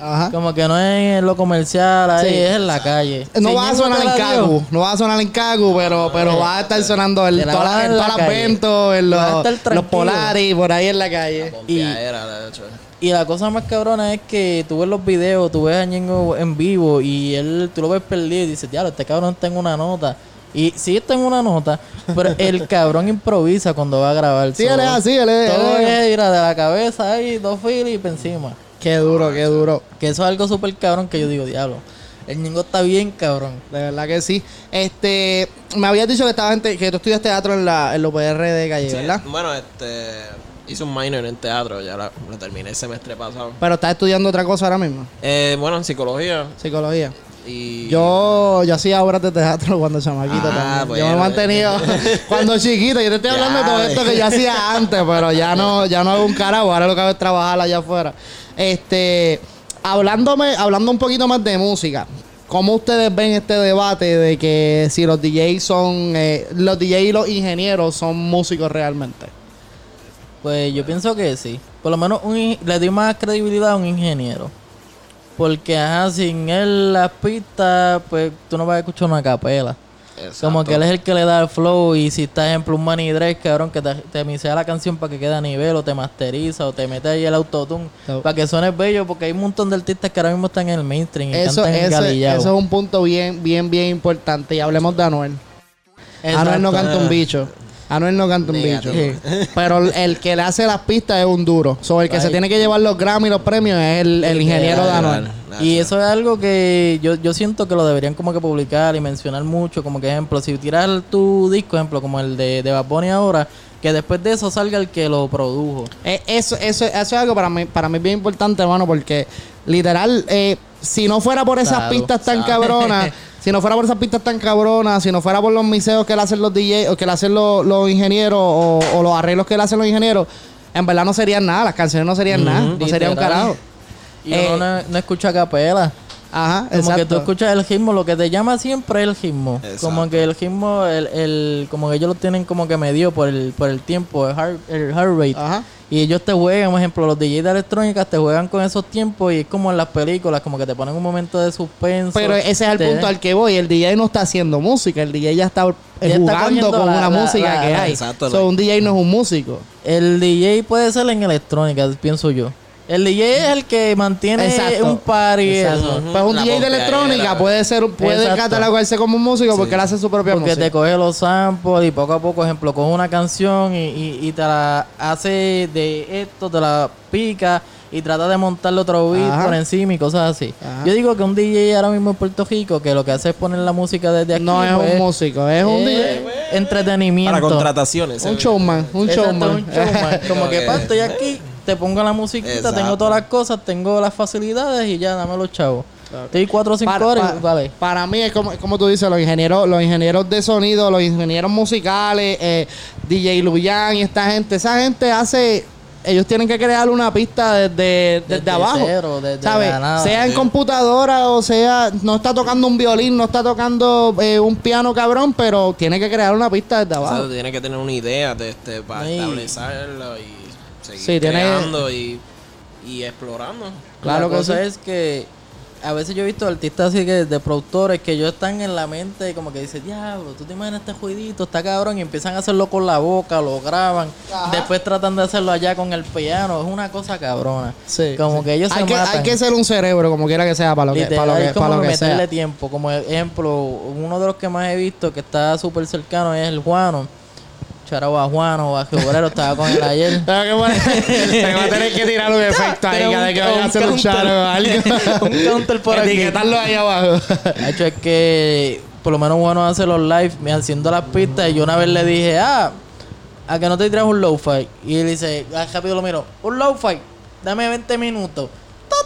Ajá. Como que no es en lo comercial, ahí Sí. es en la calle. No Si va a sonar en la Cagu, no va a sonar en Cagu, pero, pero va a estar sonando la las- en todas la las ventos, en los, los polaris, por ahí en la calle. Pompeadera, de hecho. Y la cosa más cabrona es que tú ves los videos, tú ves a Ñengo en vivo y él, tú lo ves perdido y dices, diablo, este cabrón está en una nota. Y sí está en una nota, pero el cabrón improvisa cuando va a grabar. Sí, él es así, él es- Todo es- es, mira, de la cabeza ahí, dos filis y para encima. Qué duro, qué duro. Que eso es algo súper cabrón que yo digo, diablo. El Ñengo está bien cabrón. De verdad que sí. Este, me habías dicho que estaba en te- que tú estudias teatro en la, en la UPR de Calle, Sí, ¿verdad? Bueno, este. Hice un minor en teatro, ya la- lo terminé el semestre pasado. Pero estás estudiando otra cosa ahora mismo, Eh, bueno, en psicología. psicología. Y. Yo, yo hacía obras de teatro cuando chamaquito Ah, también. yo me he mantenido cuando chiquito. Yo te estoy hablando de todo esto ve. que yo hacía antes, pero ya no, ya no hago un carajo. Ahora lo que hago es trabajar allá afuera. Este, hablándome, hablando un poquito más de música. ¿cómo ustedes ven este debate de que si los DJs son, eh, los DJs y los ingenieros son músicos realmente? Pues yo pienso que sí. Por lo menos un le doy más credibilidad a un ingeniero. Porque, ajá, sin él las pistas, pues tú no vas a escuchar una capela. Como que él es el que le da el flow y si estás ejemplo un Manny Drake, cabrón, que te, te misea la canción para que quede a nivel o te masteriza o te mete ahí el autotune So- para que suene bello porque hay un montón de artistas que ahora mismo están en el mainstream y Eso, cantan engalillados. eso es un punto bien, bien, bien importante. Y hablemos de Anuel. Exacto. Anuel no canta un bicho. Anuel no canta un bicho. Pero el- que le hace las pistas es un duro. Sobre el que se tiene que llevar los Grammy y los premios es el, el ingeniero de Anuel. Y eso es algo que yo, yo siento que lo deberían como que publicar y mencionar mucho, como que ejemplo, si tiras tu disco, ejemplo, como el de, de Bad Bunny ahora, que después de eso salga el que lo produjo. Eh, eso, eso, eso es algo para mí, para mí bien importante, hermano, porque literal, eh, si no fuera por esas pistas tan cabronas, si no fuera por esas pistas tan cabronas, si no fuera por los miseos que le hacen los DJs o que le hacen los, los ingenieros o, o los arreglos que le hacen los ingenieros, en verdad no serían nada, las canciones no serían nada, no sería un carajo. Y Eh, uno no, no escucha capela. Ajá, Como que tú escuchas el ritmo, lo que te llama siempre es el ritmo. Exacto. Como que el ritmo, el, el, como que ellos lo tienen como que medido por el, por el tiempo, el heart, el heart rate. Ajá. Y ellos te juegan, por ejemplo, los DJs de electrónica te juegan con esos tiempos y es como en las películas, como que te ponen un momento de suspenso. Pero ese es el te- punto al que voy. El DJ no está haciendo música. El DJ ya está, eh, Ya está jugando con la- una la- música la- que hay. exacto, So, un DJ no es un músico. El DJ puede ser en electrónica, pienso yo. El DJ es el que mantiene Exacto. un party. Exacto. eso. Pues un La DJ de electrónica puede ser, puede Exacto. catalogarse como un músico porque él hace su propia Porque música. te coge los samples y poco a poco, ejemplo, coge una canción y, y- y te la hace de esto, te la pica y trata de montarle otro beat Ajá. por encima y cosas así. Ajá. Yo digo que un DJ ahora mismo en Puerto Rico que lo que hace es poner la música desde aquí. no es pues, un músico, es un eh, DJ. Entretenimiento. Para contrataciones. Un showman, un showman. un showman. Como que Ok. pa, estoy aquí, te pongo la musiquita, Exacto. tengo todas las cosas, tengo las facilidades y ya, dame los chavos. Estoy cuatro o cinco Para, horas pa- y vale. para mí es como, como tú dices, los ingenieros, los ingenieros de sonido, los ingenieros musicales, eh, DJ Luyan y esta gente, esa gente hace, ellos tienen que crear una pista desde, desde, Desde abajo. cero, desde ¿sabes? la nada. sea en computadora o sea, no está tocando un violín, no está tocando eh, un piano cabrón, pero tiene que crear una pista desde O sea, abajo. tú tienes que tener una idea de este para Sí. establecerlo y seguir Sí, tiene- creando y, y explorando. Claro la que cosa sí. es que a veces yo he visto artistas así que de productores que ellos están en la mente y como que dicen, diablo, tú te imaginas este jueguito, está cabrón, y empiezan a hacerlo con la boca, lo graban, después tratan de hacerlo allá con el piano, es una cosa cabrona. Sí, como sí. que ellos hay se que, matan. hay que ser un cerebro, como quiera que sea, para lo que, Literal, para lo que, es como para lo que meterle sea. tiempo. Como ejemplo, uno de los que más he visto que está súper cercano es el Juano. Charao a Juano, a Obrero, estaba con él ayer. Tengo que tengo que tener que tirar un efecto ahí cada vez que vaya a hacer un charo o algo. Un counter por aquí. Etiquetarlo ahí abajo. De hecho, es que por lo menos Juano hace los live me haciendo las pistas y yo una vez le dije, ah, a que no te tiras un low-fi. Y él dice, ah, rápido lo miro, un low-fi, dame 20 minutos. Ta,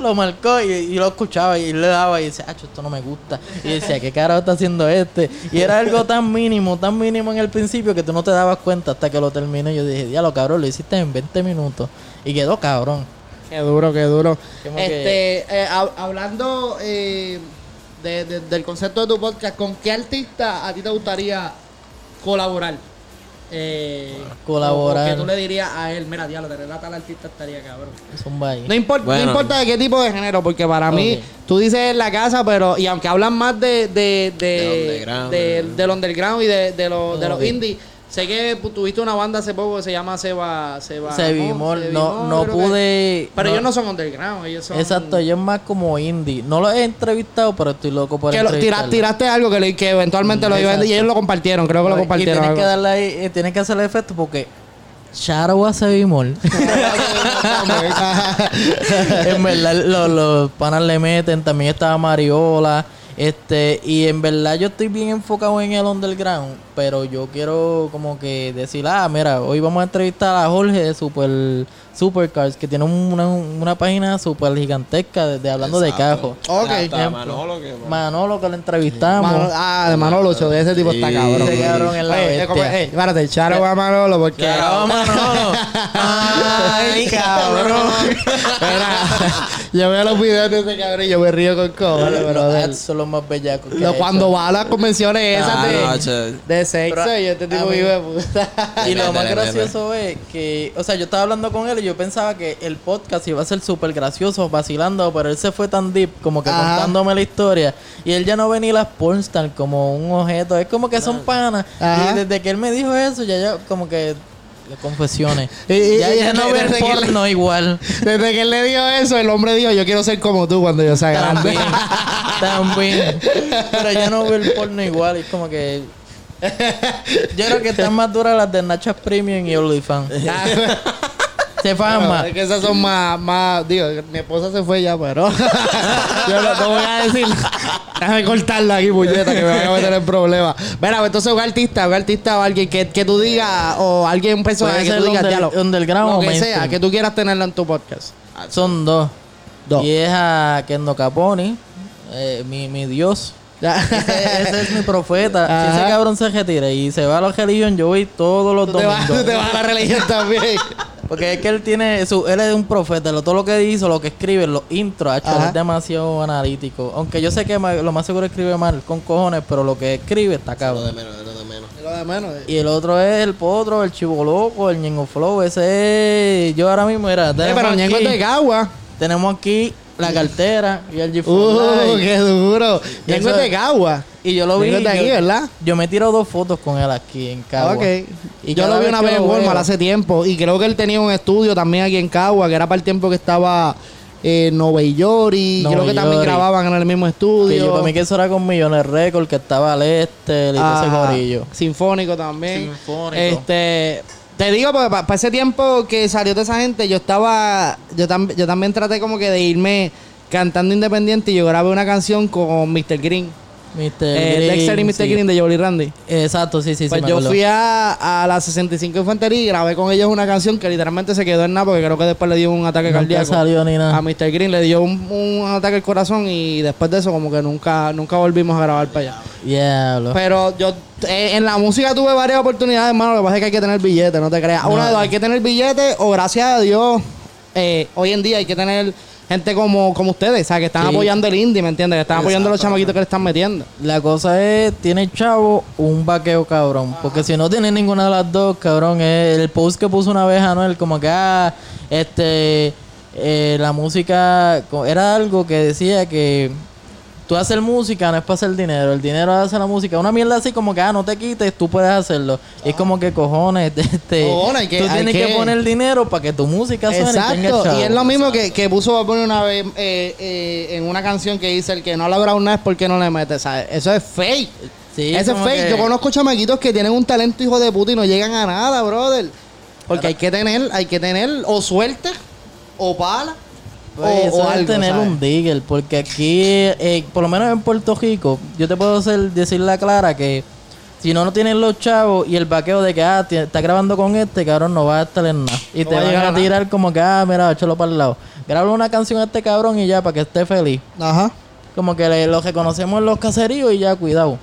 Lo marcó y, y lo escuchaba y le daba y decía, ah, esto no me gusta. Y decía, ¿qué carajo está haciendo este? Y era algo tan mínimo, tan mínimo en el principio que tú no te dabas cuenta hasta que lo terminé. Yo dije, diablo, cabrón, lo hiciste en 20 minutos. Y quedó cabrón. Qué duro, qué duro. Como Este, eh, hab- hablando eh, de- de- del concepto de tu podcast, ¿con qué artista a ti te gustaría colaborar? Eh, Colaborar. que tú le dirías a él, mira, diablo, tener a tal artista estaría cabrón. Zumba ahí. No, importa Bueno. no importa de qué tipo de género, porque para mí, Ok. tú dices en la casa, pero, y aunque hablan más de, de, de, Del underground. de- del underground y de, de, los, de los Ok. Sé que tuviste una banda hace poco que se llama Seba. Seba Sevimol, no, no que- pude. Pero no- ellos no son underground, ellos son. Exacto, ellos más como indie. No los he entrevistado, pero estoy loco por Que lo- tira- tiraste algo que, le- que eventualmente lo iban Exacto. y ellos lo compartieron, creo que lo Y compartieron. tienes que darle ahí, eh, tienes que hacerle efecto porque Shadow a Sevimol. en verdad, los, los panas le meten. También estaba Mariola. Este, y en verdad yo estoy bien enfocado en el underground, pero yo quiero como que decir, ah, mira, hoy vamos a entrevistar a Jorge de Super Supercars, que tiene una, una página super gigantesca de, de hablando de cajos. Ok. Ejemplo. Manolo que Manolo que lo entrevistamos. Manolo- ah, de Manolo, de ese tipo está cabrón. Ese cabrón es la Oye, bestia. espérate, Charo a Manolo porque. Charo a Manolo. Ay, cabrón. Yo veo los videos de ese cabrón y yo me río con cojones, Los brother. ads son los más bellacos. que cuando hecho. va a las convenciones esas Ah, de, no, sexo Pero y este tipo vive puta. Y lo más gracioso es que, o sea, yo estaba hablando con él y yo pensaba que el podcast iba a ser súper gracioso, vacilando, pero él se fue tan deep, como que Ajá. contándome la historia. Y él ya no ve ni las pornstar como un objeto, es como que son panas. Ajá. Y desde que él me dijo eso, ya yo como que le confesiones. Y- y- ya, y ya no ve le- porno igual. Desde que él le dijo eso, el hombre dijo, yo quiero ser como tú cuando yo sea grande. También, también. Pero ya no ve el porno igual, es como que... Yo creo que están más duras las de Nachas Premium y OnlyFans. Se fajan más. Es que esas son más, más, digo, mi esposa se fue ya, pero yo no te voy a decir. Déjame cortarla aquí, puñeta, que me vaya a meter en problemas. Mira, pues entonces un artista, un artista o alguien que, que tú digas, o alguien, un personaje que tú digas, under- diálogo, underground lo que mainstream. sea, que tú quieras tenerlo en tu podcast. Son dos. Dos. Y es a Kendo Caponi, eh, mi, mi dios. Ese, ese es mi profeta. Si ese cabrón se retira y se va a la religión, yo voy todos los Tú te, vas, domingos. te vas a la religión también. Porque es que él tiene su, él es un profeta, lo- todo lo que hizo, lo que escribe, los intros, hacho, Ajá. es demasiado analítico. Aunque yo sé que ma- lo más seguro escribe mal con cojones, pero lo que escribe está Lo cabrón. de menos, lo de menos. Lo de menos. Y el otro es el potro, el chivo loco, el ñengo flow, ese es, yo ahora mismo era, Eh, pero Ñengo es de Gagua. tenemos aquí la cartera y el G4 Uh, qué duro. Y Ñengo eso es de Gagua. Y yo lo vi. De aquí, yo, ¿verdad? yo me tiro dos fotos con él aquí en Cagua. Ok. Y yo lo vi una vez en Walmart hace tiempo. Y creo que él tenía un estudio también aquí en Cagua, que era para el tiempo que estaba York. Y Nueva creo que también grababan en el mismo estudio. yo para mí que eso era con Millones Records, que estaba al este y todo ese. Sinfónico también. Sinfónico. Este. Te digo, porque para ese tiempo que salió toda esa gente, yo estaba. Yo, tam- yo también traté como que de irme cantando independiente y yo grabé una canción con Mr. Green. Mr. Eh, Green, Dexter y Mr. sí. Green de Jolly Randy. Exacto, sí, sí, Pues sí. yo fui a, a la 65 Infantería y grabé con ellos una canción que literalmente se quedó en nada porque creo que después le dio un ataque Nunca cardíaco. salió ni nada. A Mr. Green le dio un, un ataque al corazón y después de eso como que nunca nunca volvimos a grabar para allá. Diablo. Pero yo eh, en la música tuve varias oportunidades, hermano. Lo que pasa es que hay que tener billete, no te creas. Una de dos, hay que tener billete o gracias a Dios, eh, hoy en día hay que tener gente como, como ustedes, o sea, que están Sí. apoyando el indie, ¿me entiendes? Que están apoyando a los chamaquitos que le están metiendo. La cosa es, ¿tiene chavo o un vaqueo cabrón? Porque si no tiene ninguna de las dos, cabrón, es el post que puso una vez Anuel, como que, ah, este, eh, la música, era algo que decía que tú hacer música no es para hacer dinero, el dinero hace la música. Una mierda así como que, ah, no te quites, tú puedes hacerlo. Y es como que cojones, este, que- tú tienes que, que- poner dinero para que tu música suene Exacto, y es lo mismo que, que puso Bad Bunny una vez eh, eh, en una canción que dice el que no ha logrado nada es porque no le mete, ¿sabes? Eso es fake. Sí, Eso es como fake. que- Yo conozco chamaquitos que tienen un talento hijo de puta y no llegan a nada, brother. Porque hay que tener, hay que tener o suerte o pala. Pues o, o algo, tener ¿sabes? un digger, porque aquí, eh, por lo menos en Puerto Rico, yo te puedo hacer, decir la clara que si no, no tienes los chavos y el vaqueo de que, ah, está grabando con este, cabrón, no va a estar en nada. Y No te va a van a a nada. tirar como que, ah, mira, échalo para el lado. Graba una canción a este cabrón y ya, para que esté feliz. Ajá. Como que le- lo reconocemos en los caseríos y ya, cuidado.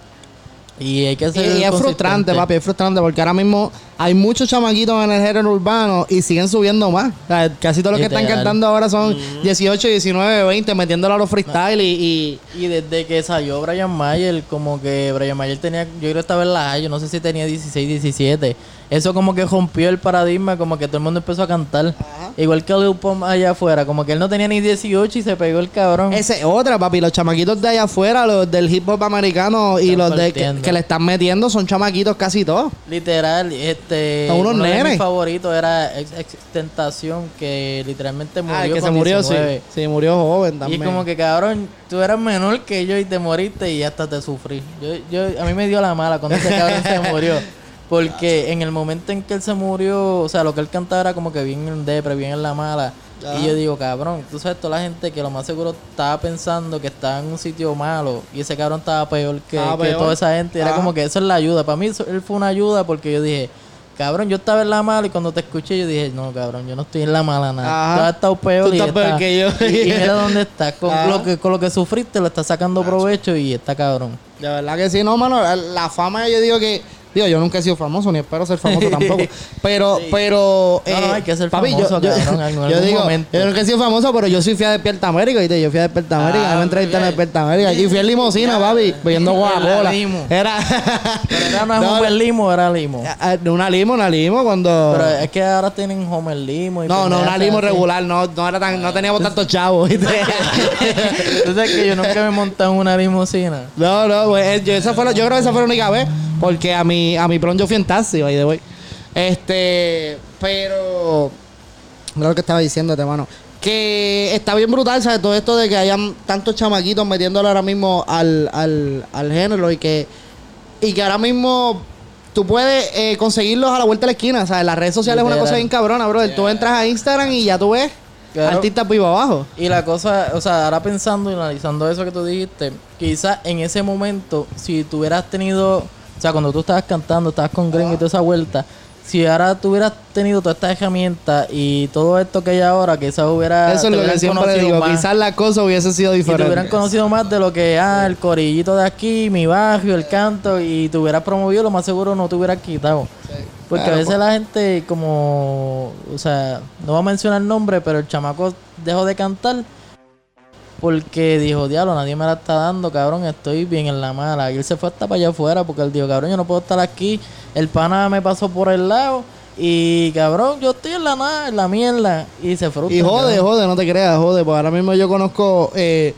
Y hay que ser y es frustrante, papi, es frustrante porque ahora mismo hay muchos chamaquitos en el género urbano y siguen subiendo más. O sea, casi todos los que están cantando ahora son 18, 19, 20, metiéndolo a los freestyle y, y- Y desde que salió Brian Mayer, como que Brian Mayer tenía, yo creo que estaba en la A, yo no sé si tenía 16, 17. Eso como que rompió el paradigma, como que todo el mundo empezó a cantar. Igual que Lil Pump allá afuera, como que él no tenía ni 18 y se pegó el cabrón. Esa es otra, papi. Los chamaquitos de allá afuera, los del hip hop americano y los de que, le están metiendo son chamaquitos casi todos. Literal, este... Unos uno de nenes. mis favoritos era Ex, Ex Tentación, que literalmente murió Ah, el que se con murió, 19. sí. Sí, murió joven Y también. es como que cabrón, tú eras menor que yo y te moriste y hasta te sufrí. Yo, yo, a mí me dio la mala cuando ese cabrón se murió. Porque en el momento en que él se murió, o sea, lo que él cantaba era como que bien en depre, bien en la mala. Y yo digo, cabrón, tú sabes, toda la gente que lo más seguro estaba pensando que estaba en un sitio malo y ese cabrón estaba peor que, que peor. toda esa gente. Era como que eso es la ayuda. Para mí eso- él fue una ayuda porque yo dije, cabrón, yo estaba en la mala y cuando te escuché yo dije, no, cabrón, yo no estoy en la mala nada. Ajá. Tú has estado peor Tú y estás peor está- que yo. y, y mira dónde estás. Con Ajá. lo, que, con lo que sufriste lo estás sacando provecho y está cabrón. De verdad que sí, no, mano. La, la fama, yo digo que Digo, yo nunca he sido famoso, ni espero ser famoso tampoco. Pero, pero. No, no, hay que ser papi, famoso, yo, cabrón, en yo digo, momento. yo nunca he sido famoso, pero yo soy fui a Despierta América, ¿viste? Yo fui a Despierta América, Ah, me entrevistaron en. Despierta América. Y fui en limosina, papi, bebiendo En la Coca-Cola. limo. Era. Pero era una No, Homer Limo, era Limo. Ah, Una limo, una limo cuando. Pero es que ahora tienen Homer Limo. Y no, no, una limo regular, no, no era tan, no teníamos tantos chavos, sabes que yo nunca me montado en una limusina. No, no, pues, yo, esa fue la- yo creo que esa fue la única vez. Porque a mi, a mi prom yo fui en taxi, by the way. Este, pero. Mira lo que estaba diciéndote, mano. Que está bien brutal, ¿sabes? Todo esto de que hayan tantos chamaquitos metiéndolo ahora mismo al, al, al género y que, y que ahora mismo tú puedes eh, conseguirlos a la vuelta de la esquina. ¿sabes? Las redes sociales es una cosa bien cabrona, bro. Tú entras a Instagram y ya tú ves Claro. artistas vivo abajo. Y la cosa, o sea, ahora pensando y analizando eso que tú dijiste, quizás en ese momento, si tú hubieras tenido, o sea, cuando tú estabas cantando, estabas con Green y toda esa vuelta, si ahora tú hubieras tenido todas estas herramientas y todo esto que hay ahora, quizás hubiera. Eso es lo que siempre digo. más. Quizás la cosa hubiese sido Y te hubieran diferente. conocido más de lo que, ah, el corillito de aquí, mi barrio, el canto, y te hubieras promovido, lo más seguro no te hubieras quitado. Porque Claro, a veces la gente, como, o sea, no va a mencionar el nombre, pero el chamaco dejó de cantar porque dijo, diablo, nadie me la está dando, cabrón, estoy bien en la mala. Y él se fue hasta para allá afuera porque él dijo, cabrón, yo no puedo estar aquí. El pana me pasó por el lado y, cabrón, yo estoy en la nada, en la mierda. Y se frustra. Y jode, cabrón. jode, no te creas, jode. Porque ahora mismo yo conozco, eh,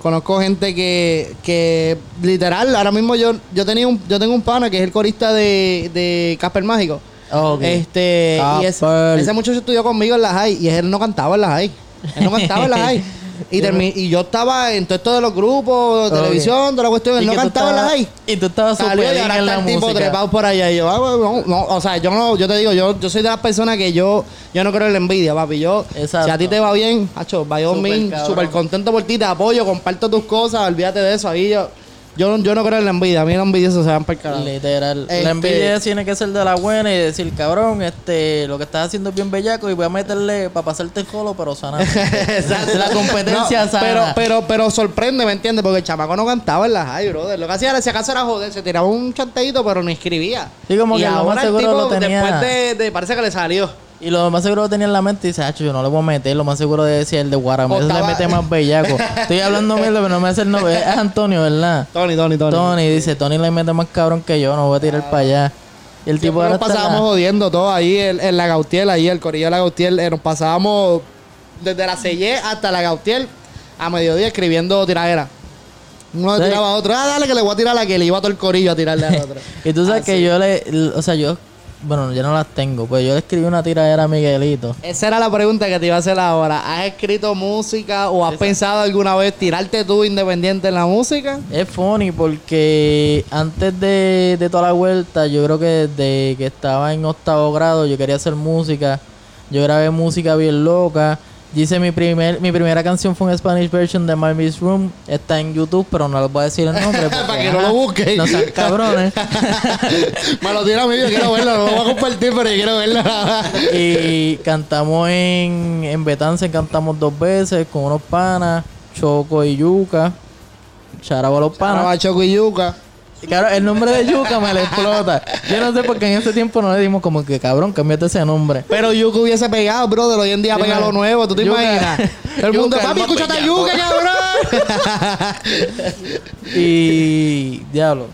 conozco gente que, que literal, ahora mismo yo, yo tenía un, yo tengo un pana que es el corista de, de Casper Mágico. Ok. Este, y ese, Casper. ese muchacho estudió conmigo en la high y él no cantaba en la high. Él no cantaba en la high. Y, termi- y yo estaba en todo esto de los grupos, Ok. televisión, toda la cuestión. Él Y no cantaba en la high. Y tú estabas Salió súper y bien ahora en está la el tipo música. trepado por allá. Y yo, ah, bueno, no, no, o sea, yo no, yo te digo, yo, yo soy de las personas que yo, yo no creo en la envidia, papi. Yo, Exacto. si a ti te va bien, hacho, by all Súper means, cabrón. súper contento por ti, te apoyo, comparto tus cosas, olvídate de eso. Ahí yo, yo, yo no creo en la envidia. A mí la envidia se van para el carajo. Literal. Este- La envidia tiene que ser de la buena y decir, cabrón, este, lo que estás haciendo es bien bellaco y voy a meterle para pasarte el colo, pero sana. Exacto. La competencia No, sana. Pero, pero, pero sorprende, ¿me entiendes? Porque el chamaco no cantaba en la high, brother. Lo que hacía era, si acaso era joder, se tiraba un chanteíto, pero no escribía. Sí, como y que lo más ahora el seguro tipo, lo tenía- después de, de- parece que le salió. Y lo más seguro lo tenía en la mente y dice, hacho, yo no le voy a meter. Lo más seguro de decir el de Guaramé. O Ese le mete más bellaco. Estoy hablando mierda, pero no me hace el nombre. Es Antonio, ¿verdad? Tony, Tony, Tony. Tony dice, Tony le mete más cabrón que yo, no voy a tirar para allá. Y el tipo nos la- pasábamos jodiendo todos ahí en, en la Gautier, ahí el corillo de la Gautier. eh, nos pasábamos desde la Selle hasta la Gautier a mediodía escribiendo tiradera. Uno le Sí. tiraba a otro, ah, dale que le voy a tirar a la que le iba todo el corillo a tirarle al otro. Y tú sabes Ah, que yo le, o sea, yo, bueno, ya no las tengo, pues yo le escribí una tiradera a Miguelito. Esa era la pregunta que te iba a hacer ahora. ¿Has escrito música o has pensado alguna vez tirarte tú independiente en la música? Es funny porque antes de, de toda la vuelta, yo creo que desde que estaba en octavo grado, yo quería hacer música. Yo grabé música bien loca. Yo hice mi primer, mi primera canción fue un Spanish version de My Miss Room. Está en YouTube, pero no les voy a decir el nombre. porque, Para que no lo busquen. No sean cabrones. Me lo tira a mí, yo quiero verlo, no lo voy a compartir, pero yo quiero verlo. y cantamos en, en Betance, cantamos dos veces con unos panas, Choco y Yuca. Charabo a los panas. Para Choco y Yuca. Claro, el nombre de Yuca me le explota. Yo no sé por qué en ese tiempo no le dimos como que cabrón, cambiate ese nombre. Pero Yuka hubiese pegado, brother. Hoy en día pega lo nuevo, ¿tú te Yuka. imaginas? Todo el mundo, Yuka, papi, escúchate a bellaco". Yuka, cabrón. Y diablo.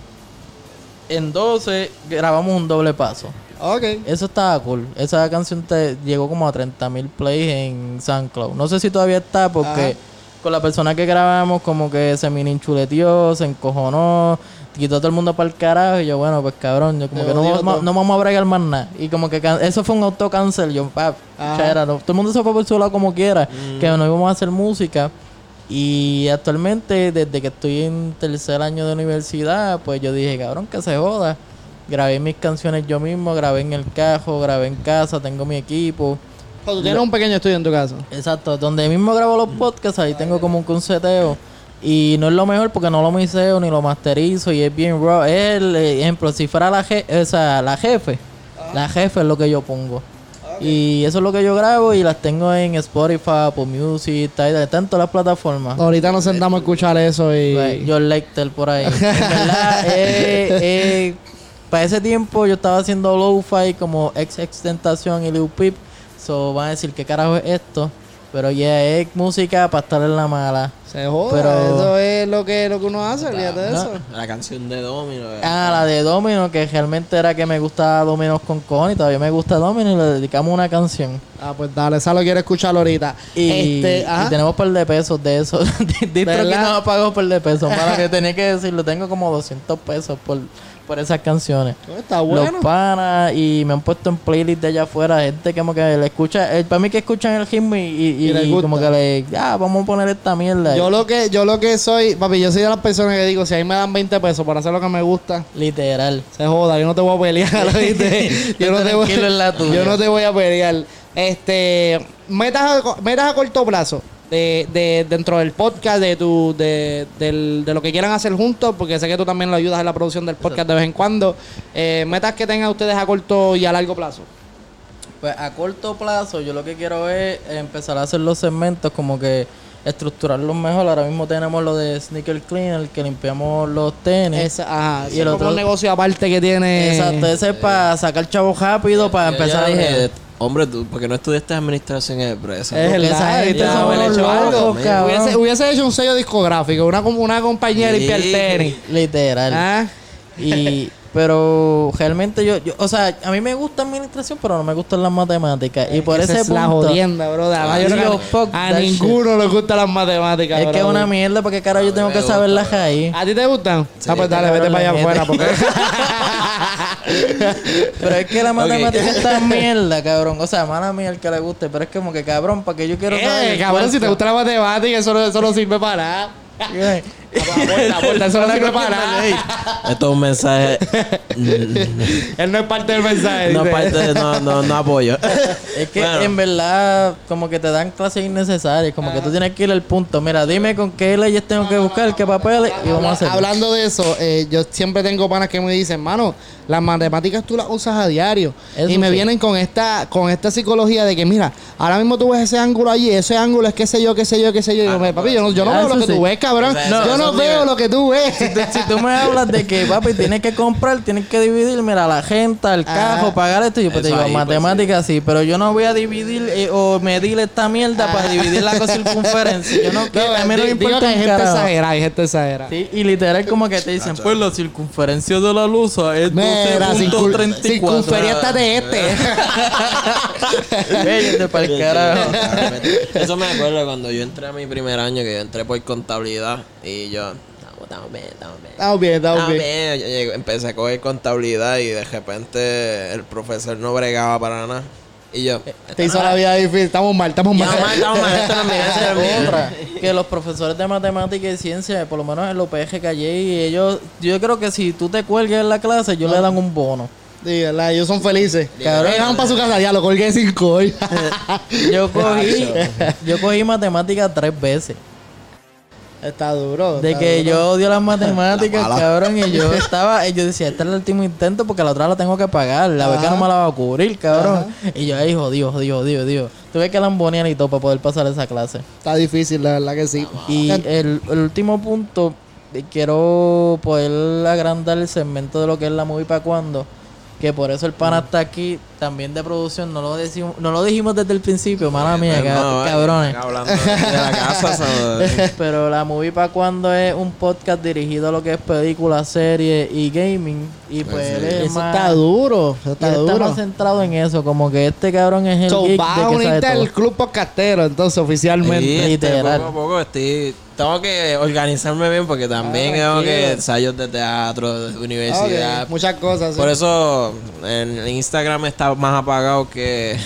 En 12 grabamos un doble paso. ok. Eso estaba cool. Esa canción te llegó como a 30 mil plays en SoundCloud. No sé si todavía está porque Ajá. Con la persona que grabamos como que se mini enchuleteó, se encojonó, quitó a todo el mundo para el carajo y yo, bueno, pues cabrón, yo como que no, no vamos a bregar más nada. Y como que eso fue un autocancel, yo, pap, chera, no. todo el mundo se fue por su lado como quiera, que no íbamos a hacer música. Y actualmente, desde que estoy en tercer año de universidad, pues yo dije, cabrón, que se joda. Grabé mis canciones yo mismo, grabé en el cajo, grabé en casa, tengo mi equipo. O tú tienes un pequeño estudio en tu casa. Exacto, donde mismo grabo los podcasts, ahí tengo como un conseteo. Y no es lo mejor porque no lo miseo ni lo masterizo y es bien raw. Es el eh, ejemplo, si fuera la, je o sea, la jefe, la jefe es lo que yo pongo. Y eso es lo que yo grabo y las tengo en Spotify, Apple Music, Tidal, está en todas las plataformas. Ahorita nos sentamos a escuchar eso y. Pues, John Lecter por ahí. En verdad, eh, eh, para ese tiempo yo estaba haciendo lo-fi como ex extentación y Lil Peep. So van a decir, ¿qué carajo es esto? Pero ya es música para estar en la mala. Se joda, Pero- eso es lo que, lo que uno hace, olvídate de no. eso. La canción de Domino. eh. Ah, la de Domino, que realmente era que me gustaba Domino's con Con y todavía me gusta Domino y le dedicamos una canción. Ah, pues dale, esa lo quiero escuchar ahorita. Y, este, y tenemos par de pesos de eso. Distro que no pagó par de pesos. Para que tenía que decirlo, tengo como 200 pesos por, por esas canciones. Está bueno. Los panas y me han puesto en playlist de allá afuera. Gente como que le escucha, eh, para mí que escuchan el ritmo y, y, Y como que le, ah, vamos a poner esta mierda. Yo lo que, yo lo que soy, papi, yo soy de las personas que digo, si ahí me dan 20 pesos por hacer lo que me gusta, Literal. se joda, yo no te voy a pelear, ¿oíste? yo, no te voy, yo no te voy a pelear. Este, metas a, metas a corto plazo. De, de, dentro del podcast, de tu, de, del- de lo que quieran hacer juntos, porque sé que tú también lo ayudas en la producción del podcast de vez en cuando. Eh, metas que tengan ustedes a corto y a largo plazo. Pues a corto plazo, yo lo que quiero es empezar a hacer los segmentos, como que estructurarlos mejor. Ahora mismo tenemos lo de Sneaker Cleaner, que limpiamos los tenis. Esa, ajá, Y el otro- negocio aparte que tiene. Exacto, ese es para sacar chavos rápido, para Yo empezar a hombre, tú, porque no estudiaste administración en empresa? Es verdad. Hubiese, hubiese hecho un sello discográfico, una, una compañía Sí. limpia el tenis. Literal. Ah, Y, pero realmente yo, yo, o sea, a mí me gusta administración, pero no me gustan las matemáticas. Y por ese es la punto, jodienda, bro. Además, yo fuck a ninguno le gustan las matemáticas. es que es una mierda, porque carajo yo tengo que gusta, saber las bro. ahí. ¿A ti te gustan? ah, pues dale, vete para allá afuera. Porque... Pero es que la matemática está mierda, cabrón. O sea, mala mía el que le guste, pero es como que cabrón, para que yo quiero saber. eh, cabrón, si te gusta la matemática, eso no, eso no sirve para nada. Eh, Aporta, aporta, eso no sirve para nada. Esto es un mensaje. Él no es parte del mensaje. no, dice. parte de- no, no, no apoyo. Es que Bueno. en verdad, como que te dan clases innecesarias, como que tú tienes que ir al punto. Mira, dime con qué leyes tengo que buscar, qué papeles, y vamos a hacer. Hablando de eso, eh, yo siempre tengo panas que me dicen, mano, las matemáticas tú las usas a diario. Eso y me sí. vienen con esta, con esta psicología de que, mira, ahora mismo tú ves ese ángulo allí, ese ángulo es qué sé yo, qué sé yo, qué sé yo. Y yo, papi, yo no, yo no Ah, veo lo eso que tú ves, cabrón. No, yo no veo lo que tú ves. si tú me hablas de que, papi, tienes que comprar, tienes que dividir, mira, la gente, el Ah. cajo, pagar esto, yo pues te digo, ahí, pues, matemáticas sí, pero yo no voy a dividir eh, o medir esta mierda para dividir la circunferencia. Yo no quiero, a mí no me importa que hay gente carajo. exagerada, hay gente exagerada. Sí, y literal como que te dicen, pues la circunferencia de la luz es Mira, circun- 12.34. circunferiéstate este. Véyate pa'l carajo. Eso me acuerdo cuando yo entré a mi primer año, que yo entré por contabilidad y yo, estamos, bien, estamos bien. Estamos bien, estamos bien. bien. Empecé a coger contabilidad y de repente el profesor no bregaba para nada. Y yo, Te hizo la vida difícil. Estamos mal, estamos mal. Estamos mal, estamos mal, esto no es no. Otra, que los profesores de matemática y ciencia, por lo menos en los PG Calle, y ellos, yo creo que si tú te cuelgas en la clase, ellos le dan un bono. Sí, ¿verdad? Ellos son felices. Cabrón. Van para su casa, ya lo colgué cinco hoy. Yo cogí, yo cogí matemática tres veces. Está duro. De está que duro. yo odio las matemáticas, cabrón, y yo estaba, y yo decía, este es el último intento porque la otra la tengo que pagar, la beca Ajá. no me la va a cubrir, cabrón. Y yo ahí, jodido, jodido, jodido, jodido. Tuve que lambonear y todo para poder pasar esa clase. Está difícil, la verdad que sí. Y el, el último punto, eh, quiero poder agrandar el segmento de lo que es la movie para cuando. Que por eso el pana está aquí, también de producción. No lo, decimos, no lo dijimos desde el principio, mala mía, Pues ca- no, cabrones. Hablando de la casa, ¿sabes? Pero la movie para cuando es un podcast dirigido a lo que es películas, series y gaming. Y pues sí. él es Eso más- está duro. Eso y está él está duro. más centrado en eso. Como que este cabrón es el So, geek de a que sabe unirte todo. al club podcastero, entonces, oficialmente. Sí, este, Literal. poco a poco estoy... Tengo que organizarme bien porque también Ah, tengo que ensayos de teatro, de universidad. Muchas cosas. sí. Por eso en Instagram está más apagado que...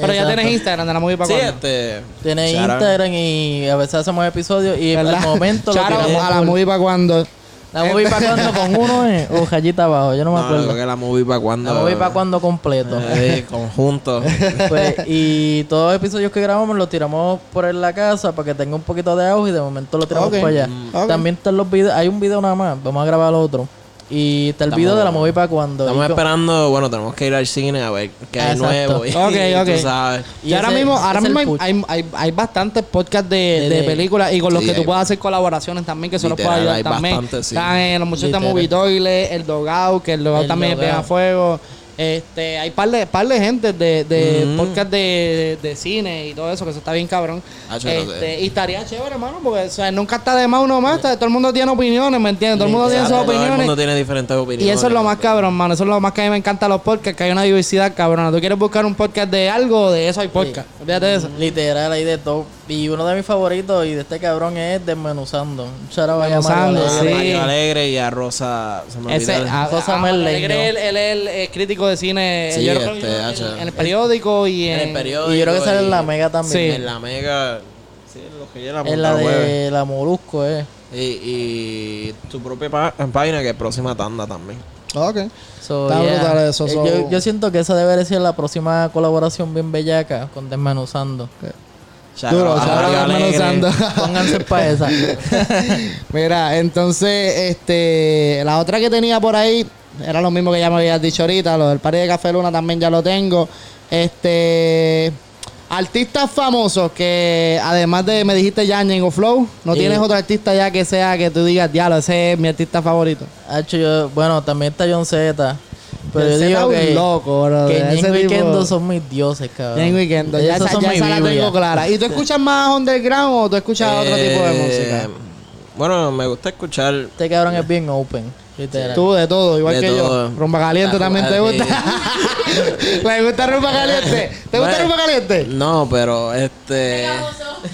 Pero ya tienes Instagram de la movie para Sí, cuando. este... Tiene shout out. Instagram y a veces hacemos episodios y ¿Verdad? al momento lo tiramos a la movie para cuando. La movie para cuando con uno es o rayita abajo, yo no me No, acuerdo. creo que la movie para cuando... La movie para cuando completo. Eh, conjunto. Pues, y todos los episodios que grabamos los tiramos por en la casa para que tenga un poquito de auge y de momento lo tiramos Ok, para allá. mm. También están los videos, hay un video nada más, vamos a grabar otro. Y te olvido Estamos- de la movie para cuando. Estamos esperando, bueno, tenemos que ir al cine a ver qué hay Exacto. nuevo. Y, Ok, ok. tú sabes. Y Y ahora ese- mismo, ahora mismo hay, hay, hay, hay bastantes podcasts de, De- películas y con los Sí, que tú puedes hacer colaboraciones también, que eso los puede ayudar hay también. bastante, sí. Están en los muchachos de. Movie Toilet, el Dogout, que el Dogout también es bien a Dogout. fuego. Este, hay par de, par de gente de, de Mm. podcast de, de cine y todo eso, que eso está bien cabrón. Ah. Este, y estaría chévere, hermano, porque o sea, nunca está de más uno más. Todo el mundo tiene opiniones, ¿me entiendes? Todo el mundo tiene sus Exacto, Todo el opiniones. mundo tiene diferentes opiniones. Y eso es lo más cabrón, mano. Eso es lo más que a mí me encanta los podcasts, que hay una diversidad cabrona. Tú quieres buscar un podcast de algo, de eso hay podcast. Olvídate de eso. Literal, hay de todo. Y uno de mis favoritos y de este cabrón es Desmenuzando. Un shout-out a Desmenuzando, Mario A Alegre. sí. Mario Alegre y a Rosa. Se me Ese, olvidó. a, Rosa a- Merleño. Alegre, él, él es el eh, crítico de cine Sí, yo creo este, que en- en, el periódico y en, en el periódico. Y yo creo que sale en la Mega también. Sí. En la Mega. Sí, en lo que ya la En la de la Molusco, eh. Y, y tu propia página que es próxima tanda también. Ok. So, yeah. eso, Eh, so- Yo, yo siento que esa debería ser la próxima colaboración bien bellaca con Desmenuzando. Duro. Pónganse para esa. Mira, entonces, este, la otra que tenía por ahí era lo mismo que ya me habías dicho ahorita, lo del party de Café Luna también ya lo tengo. Este, artistas famosos que además de me dijiste Yanjen o Flow, no Sí. tienes otro artista ya que sea que tú digas, diablo, ese es mi artista favorito. Hacho, yo, bueno, también está John Z. Pero yo Ese digo está un que, loco, bro. que Ese Ñengo y tipo- Kendo son mis dioses, cabrón. Ñengo y Kendo, ya, esa, son ya esa la Biblia. tengo clara. ¿Y tú escuchas más underground o tú escuchas otro tipo de Eh, música? Bueno, me gusta escuchar. Este cabrón es bien open, literal. Tú de todo, igual De que todo. yo. Rumba caliente también te gusta. ¿Le gusta rumba caliente? ¿Te gusta Bueno, rumba caliente? No, pero este.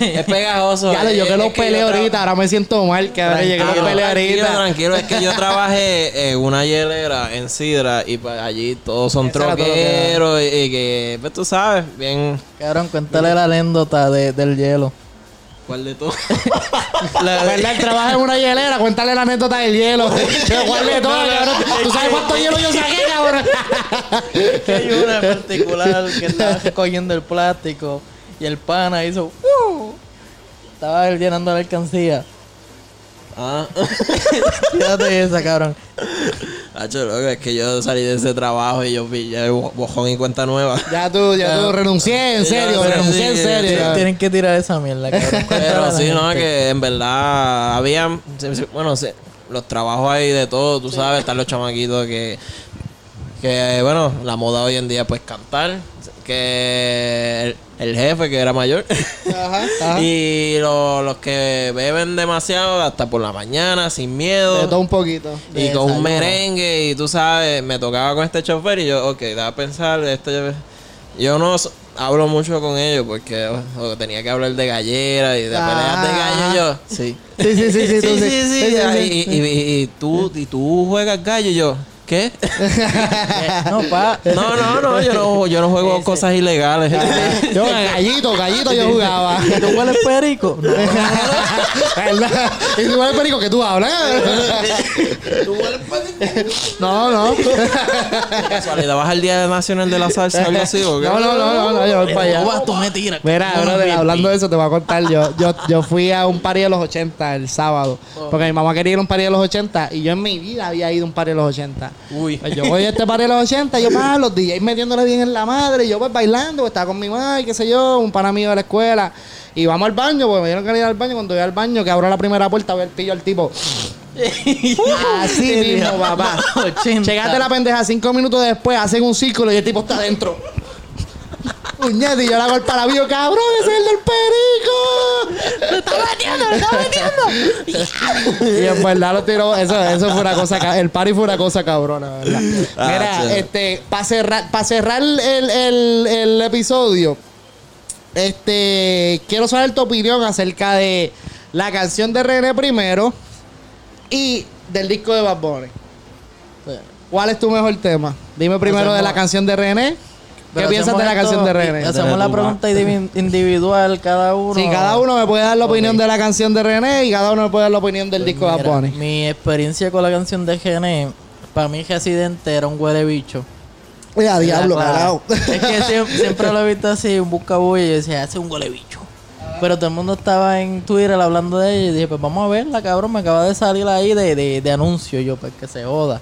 Es pegajoso. Ya yo Es- que los peleé ahorita, ahora me siento mal que ahora llegué los Tranquilo, peleé ahorita. tranquilo, es que yo trabajé en una hielera en Sidra y pues allí todos son troqueros y, y que, pues tú sabes, bien. Cabrón, cuéntale la anécdota de- del hielo. ¿Cuál de todos? La verdad, él trabaja en una hielera, cuéntale la anécdota del hielo. ¿Cuál de todo, cabrón? ¿Tú sabes cuánto hielo yo saqué, cabrón? Hay una en particular que estaba recogiendo el plástico y el pana hizo "Uh". Estaba él llenando la alcancía. ah, Fíjate esa, cabrón. Hacho, loco, es que yo salí de ese trabajo y yo pillé bo- bojón y cuenta nueva. Ya tú, ya tú renuncié, en serio, renuncié en serio. Tienen que tirar esa mierda, cabrón. Pero sí, no, que en verdad había, bueno, sí, los trabajos ahí de todo, tú sabes, están los chamaquitos que, que, bueno, la moda hoy en día pues cantar, que el, el jefe que era mayor, Ajá, ajá. y lo- los que beben demasiado hasta por la mañana, sin miedo. De todo un poquito. Y De con un merengue, y tú sabes, me tocaba con este chofer y yo, ok, déjame pensar, este, yo no hablo mucho con ellos porque tenía que hablar de gallera y de peleas de Ah. gallo. Yo, sí. Sí, sí, sí, sí, Sí, sí, ah, ¿qué? No, pa. No, no, no, yo no, yo no juego cosas ilegales. Yo, gallito, gallito yo jugaba. ¿Tú hueles perico? No. ¿Verdad? Y tú eres perico que tú hablas. No, no. Casualidad, ¿vas al Día Nacional de la Salsa algo así o qué? No, no, no, no, no, yo voy para allá. ¿Cómo vas tú me tiras? Mira, brother, hablando de eso, te voy a contar. Yo, yo, yo fui a un party de los 80 el sábado. Porque mi mamá quería ir a un party de los 80 y yo en mi vida había ido a un party de los 80. Uy. Pues yo voy a este party de los 80 y yo, pa, los DJs metiéndole bien en la madre. Y yo, pues bailando, pues, estaba con mi mamá y qué sé yo, un pana mío de la escuela. Y vamos al baño, porque me dieron que ir al baño. Cuando voy al baño, que abro la primera puerta, veo el pillo al tipo. Así mismo, papá. 80. Chegaste la pendeja cinco minutos después, hacen un círculo y el tipo está adentro. Puñete, y yo le hago el parabío, cabrón, ese es el del perico. ¡Me está metiendo, me está metiendo! y en verdad lo tiró, eso, eso fue una cosa, el party fue una cosa cabrona, ¿verdad? Ah, Mira, este, para cerrar, para cerrar el, el, el episodio, este, quiero saber tu opinión acerca de la canción de René primero y del disco de Bad Bunny. ¿Cuál es tu mejor tema? Dime primero de la canción de René. ¿Qué piensas de la canción de René? Hacemos la pregunta indivi- individual cada uno. Sí, cada uno me puede dar la opinión de la canción de René y cada uno me puede dar la opinión del disco de Bunny. Mi experiencia con la canción de Gené, para mí Residente era un huele bicho. Mira, diablo, carajo. claro. Es que siempre, siempre lo he visto así, un buscabulla y yo decía, hace un huele bicho. Pero todo el mundo estaba en Twitter hablando de ella y dije, pues vamos a verla, cabrón. Me acaba de salir ahí de, de, de anuncio. Yo, pues que se joda.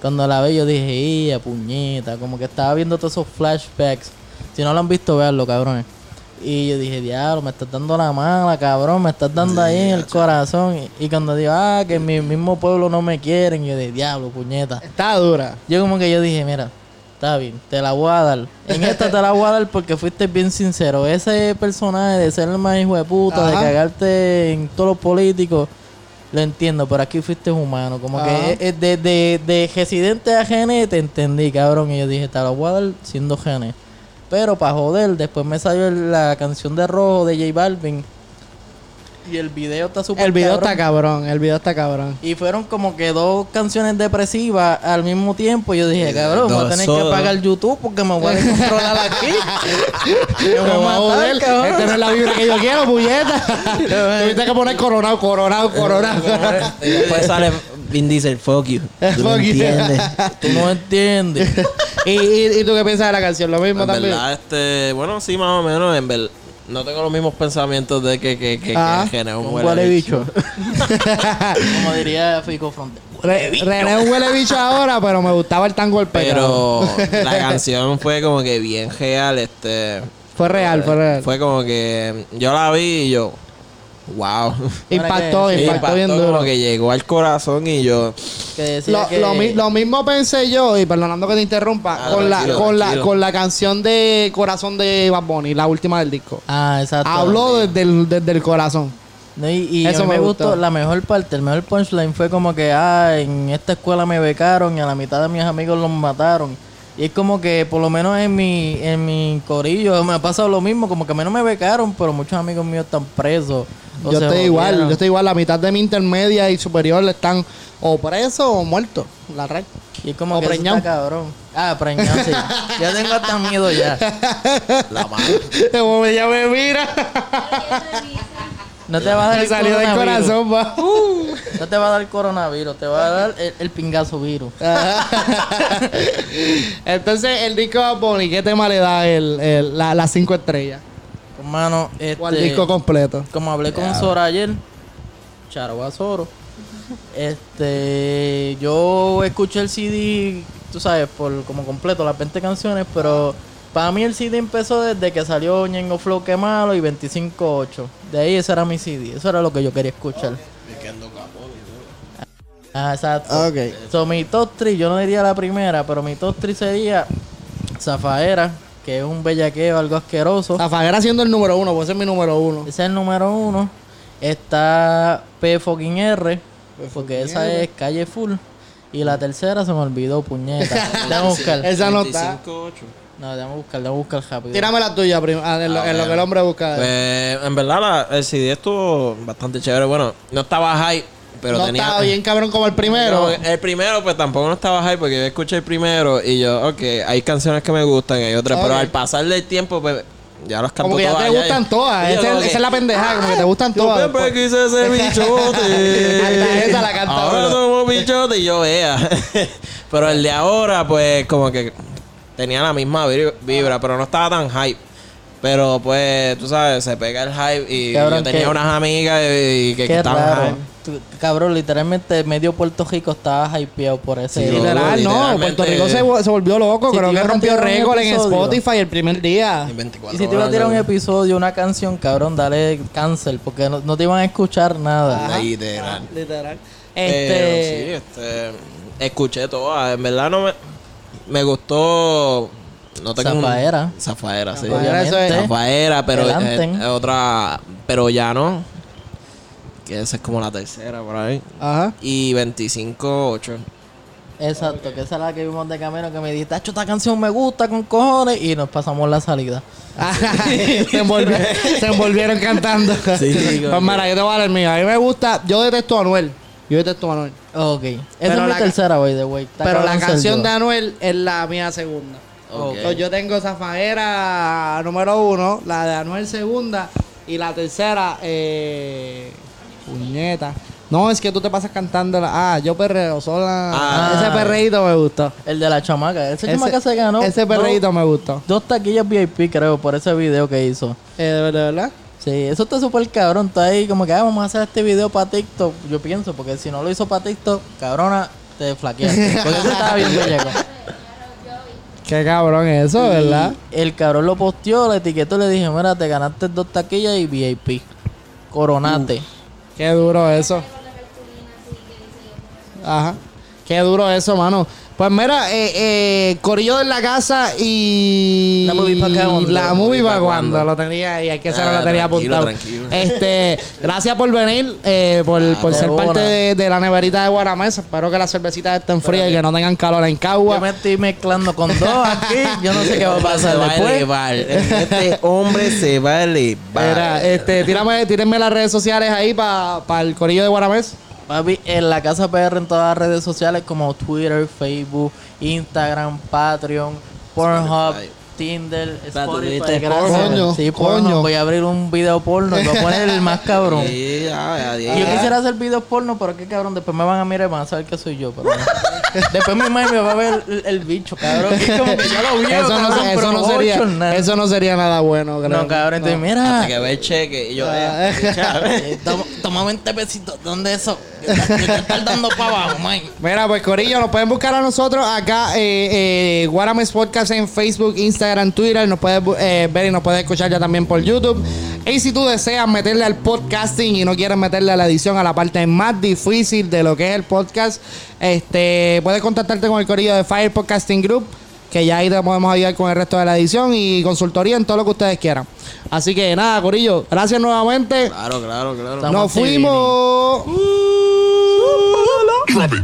Cuando la vi, yo dije, ¡ia, puñeta! Como que estaba viendo todos esos flashbacks. Si no lo han visto, veanlo, cabrones. Y yo dije, diablo, me estás dando la mala, cabrón. Me estás dando ahí en el corazón. Y, y cuando digo, ah, que en mi mismo pueblo no me quieren, yo dije, diablo, puñeta. Está dura. Yo como que yo dije, mira, está bien, te la voy a dar. En esta te la voy a dar porque fuiste bien sincero. Ese personaje de ser el más hijo de puta, de cagarte en todos los políticos, lo entiendo, pero aquí fuiste humano. Como Ajá. que eh, de, de, de residente a gene te entendí, cabrón. Y yo dije, te la voy a dar siendo gene. Pero para joder, después me salió la canción de Rojo de J Balvin. Y el video está súper El video cabrón. está cabrón, el video está cabrón. Y fueron como que dos canciones depresivas al mismo tiempo. Y yo dije, cabrón, voy a tener que pagar YouTube porque me voy a descontrolar aquí. me Me voy a matar, joder. cabrón. Esta no es la vibra que yo quiero, puñeta. Tuviste que poner coronado, coronado, coronado. Y después sale Vin Diesel, fuck you. Tú no Fuck you. entiendes. Tú no entiendes. ¿Y, y, y tú qué piensas de la canción? Lo mismo En también. verdad, este, bueno, sí, más o menos, en verdad. No tengo los mismos pensamientos de que, que, que, Ah. que es un huele huele bicho. bicho. Como diría Fico Fronte. Re- René es un huele bicho ahora, pero me gustaba el tango del pecado. Pero la canción fue como que bien real, este... Fue real, fue real. Fue como que yo la vi y yo, wow. impactó, Sí, impactó bien como duro. que llegó al corazón y yo, Que Lo, que... lo mi- lo mismo pensé yo, y perdonando que te interrumpa, Ah, con, la, con, la, con la canción de Corazón de Bad Bunny, la última del disco. Ah, exacto. Habló desde el, desde el corazón. No, y y Eso a mí me me gustó. gustó. La mejor parte, el mejor punchline fue como que, ah, en esta escuela me becaron y a la mitad de mis amigos los mataron. Y es como que, por lo menos en mi, en mi corillo, me ha pasado lo mismo. Como que a mí no me becaron, pero muchos amigos míos están presos. o Yo estoy igual, yo estoy igual. La mitad de mi intermedia y superior están o presos o muertos. La red. Y es como o que eso preñado. está cabrón. Ah, preñado, sí. ya tengo hasta miedo ya. la madre. Como ella me mira. No te va a dar el salió del coronavirus. corazón, va. No te va a dar el coronavirus, te va a dar el, el pingazo virus. Entonces, el disco de Bunny, ¿qué tema le da el, el- la- las cinco estrellas? Hermano, al este... disco completo. como hablé con Sora ayer, charo a Soro. Este, yo escuché el CD, tú sabes, por como completo, las 20 canciones, pero para mí el CD empezó desde que salió Ñengo Flow Que Malo y 25-8. De ahí ese era mi CD, eso era lo que yo quería escuchar. Ah, exacto. Ok. So, mi top 3, yo no diría la primera, pero mi top 3 sería Zafaera, que es un bellaqueo, algo asqueroso. La Faguera siendo el número uno, puede ser mi número uno. Ese es el número uno. Está P fucking R. Porque esa R. es calle full. Y la tercera se me olvidó, puñeta. buscar. Esa no está. 25-8. No, déjame buscar, déjame buscar rápido. Tírame la tuya, prim- ah, en, lo, en lo que el hombre busca. Pues, en verdad, la- el CD estuvo bastante chévere. Bueno, no estaba high, pero no tenía... estaba bien cabrón como el primero. No, el primero, pues tampoco no estaba high porque yo escuché el primero y yo, ok, hay canciones que me gustan y hay otras, pero Ok. al pasar del tiempo, pues ya los canto como que ya todas. te gustan todas. Y yo Esa como es, que, esa es la pendejada, como que te gustan Yo todas. siempre quise ser bichote. Esa la canta Ahora somos bichote y yo vea. pero el de ahora, pues, como que tenía la misma vi- vibra, pero no estaba tan hype. Pero pues, tú sabes, se pega el hype y Cabrón, yo tenía qué- unas amigas y, que, estaban raro. hype. Tú- cabrón, literalmente medio Puerto Rico estaba hypeado por ese. Sí, Literal, no. Puerto Rico se, se volvió loco. Si Creo que rompió récord en. Spotify el primer día. Y 24 Y si te iba a tirar un episodio, una canción, cabrón, dale cancel, porque no, no te iban a escuchar nada. Literal. Literal. Pero Este. sí, este, escuché todo. En verdad no me, me gustó. No tengo un- Zafaera. Zafaera, sí. Zafaera, eso es- Zafaera, pero es, es otra. Pero ya no. Que esa es como la tercera por ahí. Ajá. Y 25-8. Exacto, que esa es la que vimos de camino que me dijiste, "Acho, esta canción me gusta con cojones y nos pasamos la salida. se, envolvi- se envolvieron cantando. Sí, pues mira, yo te voy a dar el mío. A mí me gusta. Yo detesto a Anuel. Yo detesto a Anuel. Ok. Esa Pero es mi la- tercera, by the way. Pero la canción de Anuel es la mía segunda. Ok. Entonces, yo tengo Zafaera número uno, la de Anuel segunda y la tercera, eh, puñeta. No, es que tú te pasas cantando la... Ah, yo perreo sola. Ah. ese perreíto me gustó. El de la chamaca. Ese, chamaca se ganó. Ese perreíto dos, me gustó. dos taquillas VIP, creo, por ese video que hizo. Eh, ¿De verdad? Sí, eso está súper cabrón. Está ahí como que ah, vamos a hacer este video para TikTok. Yo pienso, porque si no lo hizo para TikTok, cabrona, te flaqueaste. Porque eso estaba bien. Qué cabrón eso, ¿verdad? El cabrón lo posteó, le etiquetó y le dije, mira, te ganaste dos taquillas y VIP. Coronate. Qué duro eso. Ajá. Qué duro eso, mano. Pues mira, eh, eh, Corillo de la casa y. La movie pa' cuándo. La movie pa' para cuando. Lo tenía ahí, hay que se Ah, lo tenía apuntado. tranquilo. Este, gracias por venir, eh, por, por de ser parte de, de la neverita de Guaramés. Espero que las cervecitas estén frías y que no tengan calor en Yo Cagua. me estoy mezclando con dos aquí. Yo no sé qué va a pasar después. elevar. Este hombre se va a elevar. Mira, este, tírame, tírenme las redes sociales ahí para el Corillo de Guaramés. Papi, en la casa PR en todas las redes sociales como Twitter, Facebook, Instagram, Patreon, Pornhub. Tinder, Spotify. Coño, sí, coño. Pornhub. Voy a abrir un video porno y voy a poner el más cabrón. Sí, ya, ya, ya. Y yo quisiera hacer videos porno, pero qué cabrón, después me van a mirar y van a saber que soy yo. Pero no. después mi madre me va a ver el, el bicho, cabrón. Es como que yo lo vi, Eso no, cabrón, eso no sería, bochornado. eso no sería nada bueno, creo. No, cabrón, entonces No. mira. Hasta que ve el cheque y yo, Ah. eh, chave. toma- Toma 20 pesitos. ¿Dónde eso? Dando para abajo, man. Mira, pues Corillo, nos pueden buscar a nosotros acá, eh, eh, Guarames Podcast en Facebook, Instagram, Twitter. Nos puedes eh, ver y nos puedes escuchar ya también por YouTube. Y si tú deseas meterle al podcasting y no quieres meterle a la edición, a la parte más difícil de lo que es el podcast, este, puedes contactarte con el Corillo de Fire Podcasting Group. Que ya ahí te podemos ayudar con el resto de la edición y consultoría en todo lo que ustedes quieran. Así que nada, Corillo, gracias nuevamente. Claro, claro, claro. Estamos Nos fuimos. Drop it.